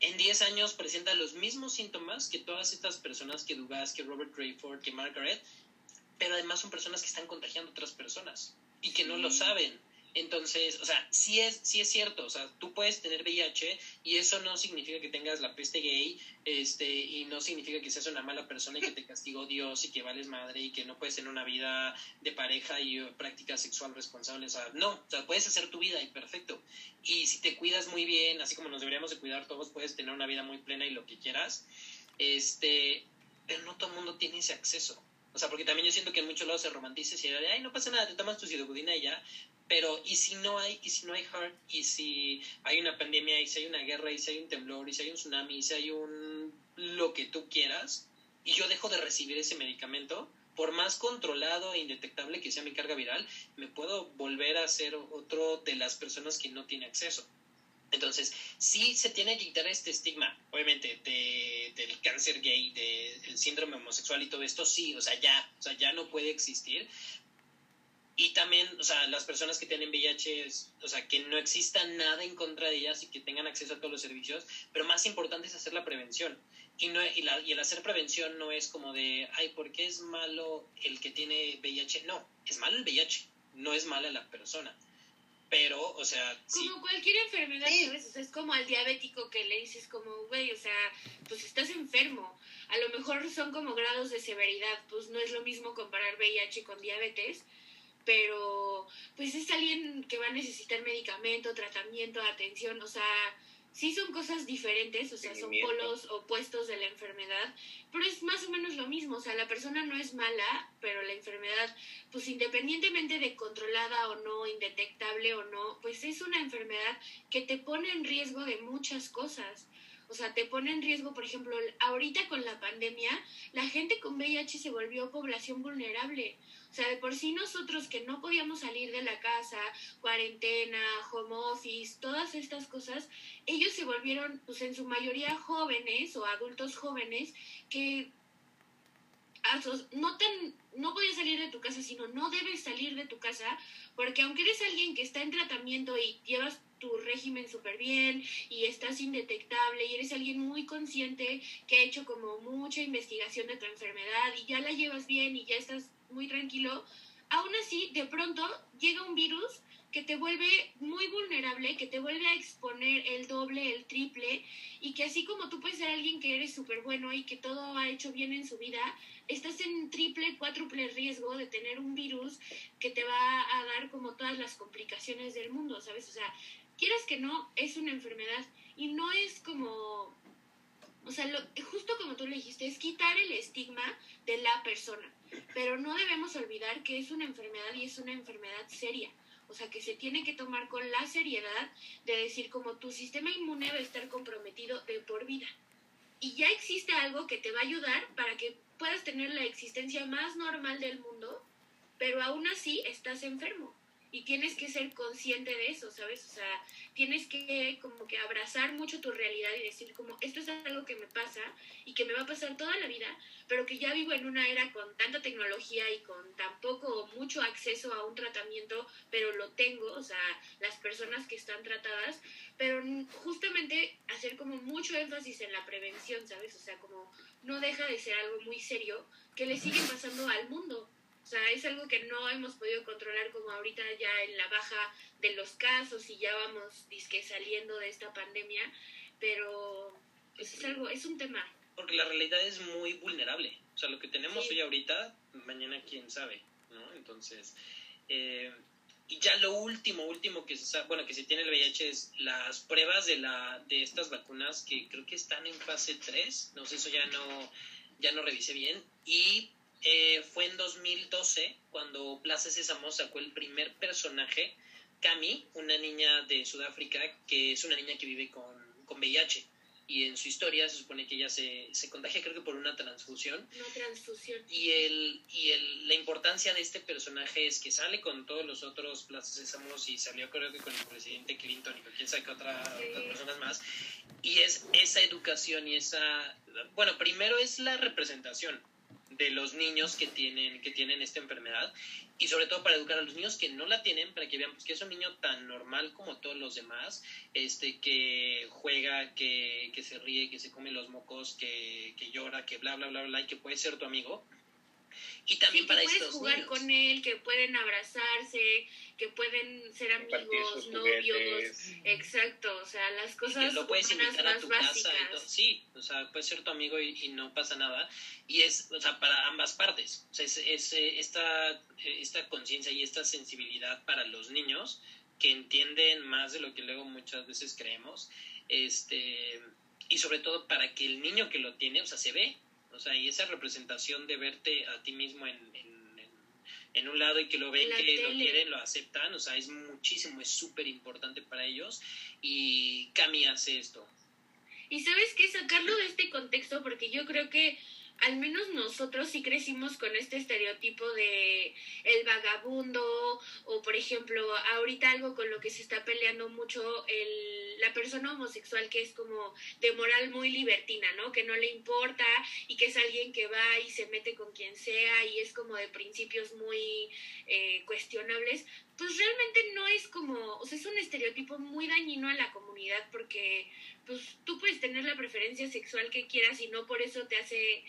en 10 años presenta los mismos síntomas que todas estas personas que Dugas, que Robert Rayford, que Margaret, pero además son personas que están contagiando a otras personas y que no lo saben. Entonces, o sea, sí es, sí es cierto, o sea, tú puedes tener VIH y eso no significa que tengas la peste gay, este, y no significa que seas una mala persona y que te castigó Dios y que vales madre y que no puedes tener una vida de pareja y práctica sexual responsable, o sea, no, o sea, puedes hacer tu vida y perfecto. Y si te cuidas muy bien, así como nos deberíamos de cuidar todos, puedes tener una vida muy plena y lo que quieras, este, pero no todo el mundo tiene ese acceso. O sea, porque también yo siento que en muchos lados se romantiza y de, ay, no pasa nada, te tomas tu sidobudina y ya. Pero, ¿y si no hay, y si no hay heart, y si hay una pandemia, y si hay una guerra, y si hay un temblor, y si hay un tsunami, y si hay un lo que tú quieras, y yo dejo de recibir ese medicamento, por más controlado e indetectable que sea mi carga viral, me puedo volver a ser otro de las personas que no tiene acceso. Entonces, sí se tiene que quitar este estigma, obviamente, de, del cáncer gay, del síndrome homosexual y todo esto, sí, o sea, ya, o sea, ya no puede existir, y también, o sea, las personas que tienen VIH, o sea, que no exista nada en contra de ellas y que tengan acceso a todos los servicios, pero más importante es hacer la prevención. Y, no, y, la, y el hacer prevención no es como de, ay, ¿por qué es malo el que tiene VIH? No, es malo el VIH, no es mala la persona. Pero, o sea... Como cualquier enfermedad, ¿sabes? O sea, es como al diabético que le dices como, güey, o sea, pues estás enfermo. A lo mejor son como grados de severidad, pues no es lo mismo comparar VIH con diabetes pero pues es alguien que va a necesitar medicamento, tratamiento, atención, o sea, sí son cosas diferentes, o sea, son polos opuestos de la enfermedad, pero es más o menos lo mismo, o sea, la persona no es mala, pero la enfermedad, pues independientemente de controlada o no, indetectable o no, pues es una enfermedad que te pone en riesgo de muchas cosas. O sea, te pone en riesgo, por ejemplo, ahorita con la pandemia, la gente con VIH se volvió población vulnerable. O sea, de por sí nosotros que no podíamos salir de la casa, cuarentena, home office, todas estas cosas, ellos se volvieron, pues en su mayoría jóvenes o adultos jóvenes que no, ten, no podías salir de tu casa, sino no debes salir de tu casa, porque aunque eres alguien que está en tratamiento y llevas tu régimen súper bien y estás indetectable y eres alguien muy consciente que ha hecho como mucha investigación de tu enfermedad y ya la llevas bien y ya estás muy tranquilo, aún así de pronto llega un virus que te vuelve muy vulnerable, que te vuelve a exponer el doble, el triple, y que así como tú puedes ser alguien que eres súper bueno y que todo ha hecho bien en su vida, estás en triple, cuádruple riesgo de tener un virus que te va a dar como todas las complicaciones del mundo, ¿sabes? O sea, quieras que no, es una enfermedad y no es como, o sea, justo como tú le dijiste, es quitar el estigma de la persona, pero no debemos olvidar que es una enfermedad y es una enfermedad seria. O sea, que se tiene que tomar con la seriedad de decir como tu sistema inmune va a estar comprometido de por vida. Y ya existe algo que te va a ayudar para que puedas tener la existencia más normal del mundo, pero aún así estás enfermo y tienes que ser consciente de eso, ¿sabes? O sea, tienes que como que abrazar mucho tu realidad y decir como esto es algo que me pasa y que me va a pasar toda la vida, pero que ya vivo en una era con tanta tecnología y con tan poco o mucho acceso a un tratamiento, pero lo tengo, o sea, las personas que están tratadas, pero justamente hacer como mucho énfasis en la prevención, ¿sabes? O sea, como no deja de ser algo muy serio que le sigue pasando al mundo. O sea, es algo que no hemos podido controlar como ahorita ya en la baja de los casos y ya vamos disque saliendo de esta pandemia, pero pues, es algo, es un tema. Porque la realidad es muy vulnerable. O sea, lo que tenemos hoy ahorita, mañana quién sabe, ¿no? Entonces, eh, y ya lo último, último que se sabe, bueno, que se tiene el VIH es las pruebas de la de estas vacunas que creo que están en fase 3, no sé, eso ya no ya no revisé bien y eh, fue en 2012 cuando Plaza Sésamo sacó el primer personaje, Cami, una niña de Sudáfrica que es una niña que vive con, con VIH. Y en su historia se supone que ella se, se contagia, creo que por una transfusión. Una transfusión. Y, el, y el, la importancia de este personaje es que sale con todos los otros Plaza Sésamos y salió creo que con el presidente Clinton y con quién sabe qué otra, otras personas más. Y es esa educación y esa... Bueno, primero es la representación de los niños que tienen, que tienen esta enfermedad. Y sobre todo para educar a los niños que no la tienen para que vean pues, que es un niño tan normal como todos los demás, este que juega, que, que se ríe, que se come los mocos, que, que llora, que bla, bla, bla, bla, y que puede ser tu amigo y también para que puedes jugar con él, que pueden abrazarse, que pueden ser amigos, novios, exacto, o sea, las cosas y que lo puedes invitar a tu casa y todo. sí, o sea, puede ser tu amigo y, no pasa nada. Y es, o sea, para ambas partes, o sea, es, es eh, esta, esta conciencia y esta sensibilidad para los niños que entienden más de lo que luego muchas veces creemos, este, y sobre todo para que el niño que lo tiene, o sea, se ve, o sea, y esa representación de verte a ti mismo en, en, un lado y que lo ven, que lo quieren, lo aceptan, o sea, es muchísimo, es súper importante para ellos y Cami hace esto. Y sabes qué, sacarlo de este contexto, porque yo creo que al menos nosotros sí crecimos con este estereotipo de el vagabundo o por ejemplo ahorita algo con lo que se está peleando mucho el, la persona homosexual que es como de moral muy libertina, ¿no? Que no le importa y que es alguien que va y se mete con quien sea y es como de principios muy eh, cuestionables, pues realmente no es como, o sea, es un estereotipo muy dañino a la comunidad porque pues tú puedes tener la preferencia sexual que quieras y no por eso te hace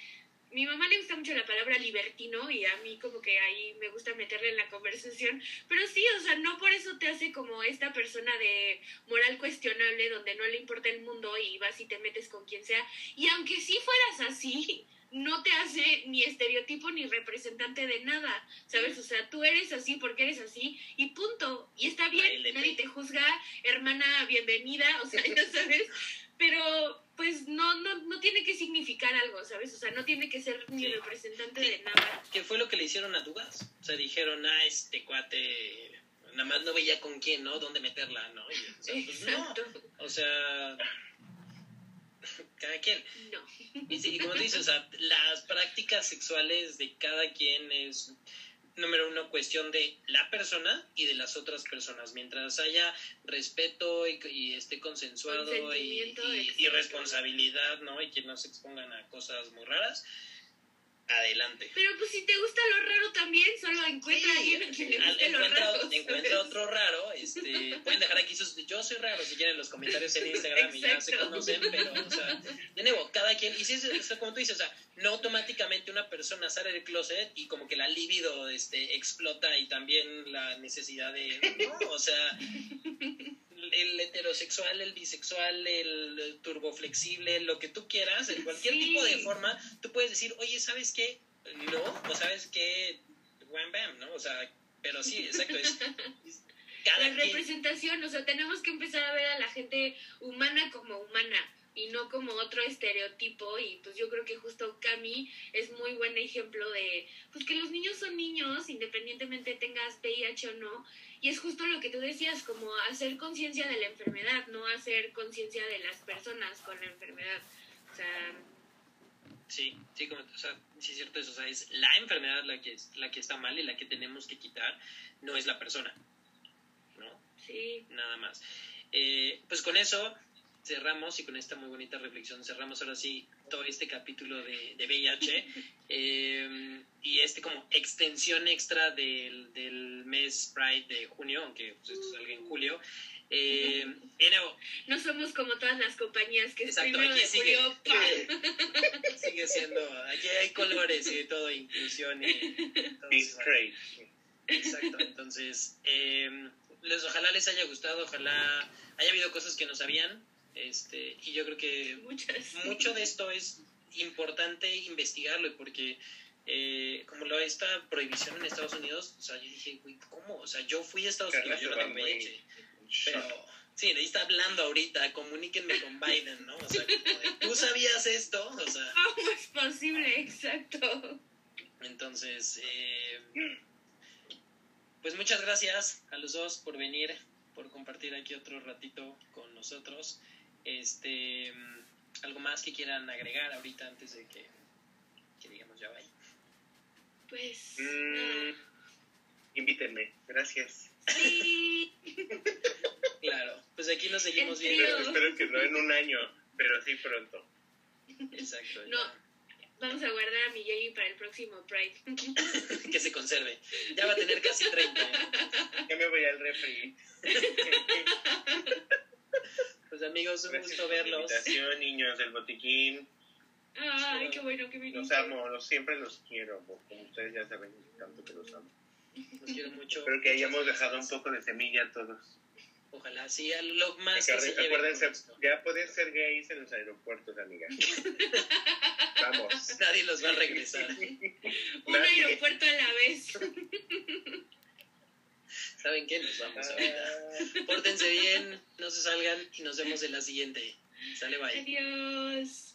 mi mamá le gusta mucho la palabra libertino y a mí como que ahí me gusta meterle en la conversación, pero sí, o sea, no por eso te hace como esta persona de moral cuestionable donde no le importa el mundo y vas y te metes con quien sea. Y aunque sí fueras así, no te hace ni estereotipo ni representante de nada, ¿sabes? O sea, tú eres así porque eres así y punto. Y está bien, nadie te juzga, hermana, bienvenida, o sea, ya sabes, pero pues no, no, no tiene que significar algo, ¿sabes? O sea, no tiene que ser ni representante de nada. ¿Qué fue lo que le hicieron a Dugas? O sea, dijeron, ah, este cuate nada más no veía con quién, ¿no? ¿Dónde meterla, no? o sea, pues, no. O sea, cada quien. No. Y, y como dices, o sea, las prácticas sexuales de cada quien es número uno, cuestión de la persona y de las otras personas. Mientras haya respeto y, esté consensuado y, y, responsabilidad, ¿no? Y que no se expongan a cosas muy raras, adelante. Pero pues si te gusta lo raro también, solo encuentra a alguien a quien le guste lo raro. Encuentra otro raro, este, pueden dejar aquí sus, yo soy raro si quieren los comentarios en Instagram y ya se conocen, pero, o sea, de nuevo, cada quien, y si es, como tú dices, o sea, no automáticamente una persona sale del closet y como que la libido, este, explota y también la necesidad de, no, o sea, el heterosexual, el bisexual, el turboflexible, lo que tú quieras, en cualquier tipo de forma, tú puedes decir, oye, ¿sabes qué? No, o sabes qué, wham bam, ¿no? O sea, pero sí, exacto, es, la representación, o sea, tenemos que empezar a ver a la gente humana como humana y no como otro estereotipo y pues yo creo que justo Cami es muy buen ejemplo de pues que los niños son niños independientemente tengas VIH o no Y es justo lo que tú decías, como hacer conciencia de la enfermedad, no hacer conciencia de las personas con la enfermedad. O sea, Sí, sí, como, o sea, sí es cierto eso, o sea, es la enfermedad la que, es, la que está mal y la que tenemos que quitar, no es la persona, ¿no? sí. Nada más. Eh, pues con eso cerramos y con esta muy bonita reflexión cerramos ahora sí todo este capítulo de, de VIH eh, y este como extensión extra del, del mes Pride de junio, aunque pues, esto salga en julio. Eh, no, somos como todas las compañías que Exacto, primero aquí de sigue. sigue siendo, aquí hay colores y de todo, inclusión y straight. Exacto, entonces, eh, les, ojalá les haya gustado, ojalá haya habido cosas que no sabían, este, y yo creo que Muchas. mucho de esto es importante investigarlo, porque eh, como lo esta prohibición en Estados Unidos, o sea, yo dije, güey, ¿cómo? O sea, yo fui a Estados Carla Unidos, yo no tengo VIH, pero sí, ahí está hablando ahorita, comuníquenme con Biden, ¿no? O sea, como de, tú sabías esto, o sea, ¿Cómo es posible? Exacto. entonces, eh, pues muchas gracias a los dos por venir, por compartir aquí otro ratito con nosotros. Este, algo más que quieran agregar ahorita antes de que, que digamos ya vaya. Pues. Mm, nada. invítenme, gracias. Sí. Claro, pues aquí nos seguimos viendo. Pero espero que no en un año, pero sí pronto. Exacto. No. Vamos a guardar a mi Jamie para el próximo Pride. que se conserve. Ya va a tener casi 30. ¿eh? Ya me voy al refri. Pues amigos, un Gracias gusto por verlos. invitación, niños del botiquín. Ay, qué bueno que viniste. Los amo, los, siempre los quiero. Como ustedes ya saben, tanto que los amo. Los quiero mucho. Espero que hayamos dejado un poco de semilla a todos. Ojalá, sí, a lo más que se Acuérdense, ya pueden ser gays en los aeropuertos, amiga. Vamos. Nadie los va a regresar. Un Nadie. aeropuerto a la vez. ¿Saben qué? Nos vamos Ah. ahorita. Pórtense bien, no se salgan y nos vemos en la siguiente. Sale, bye. Adiós.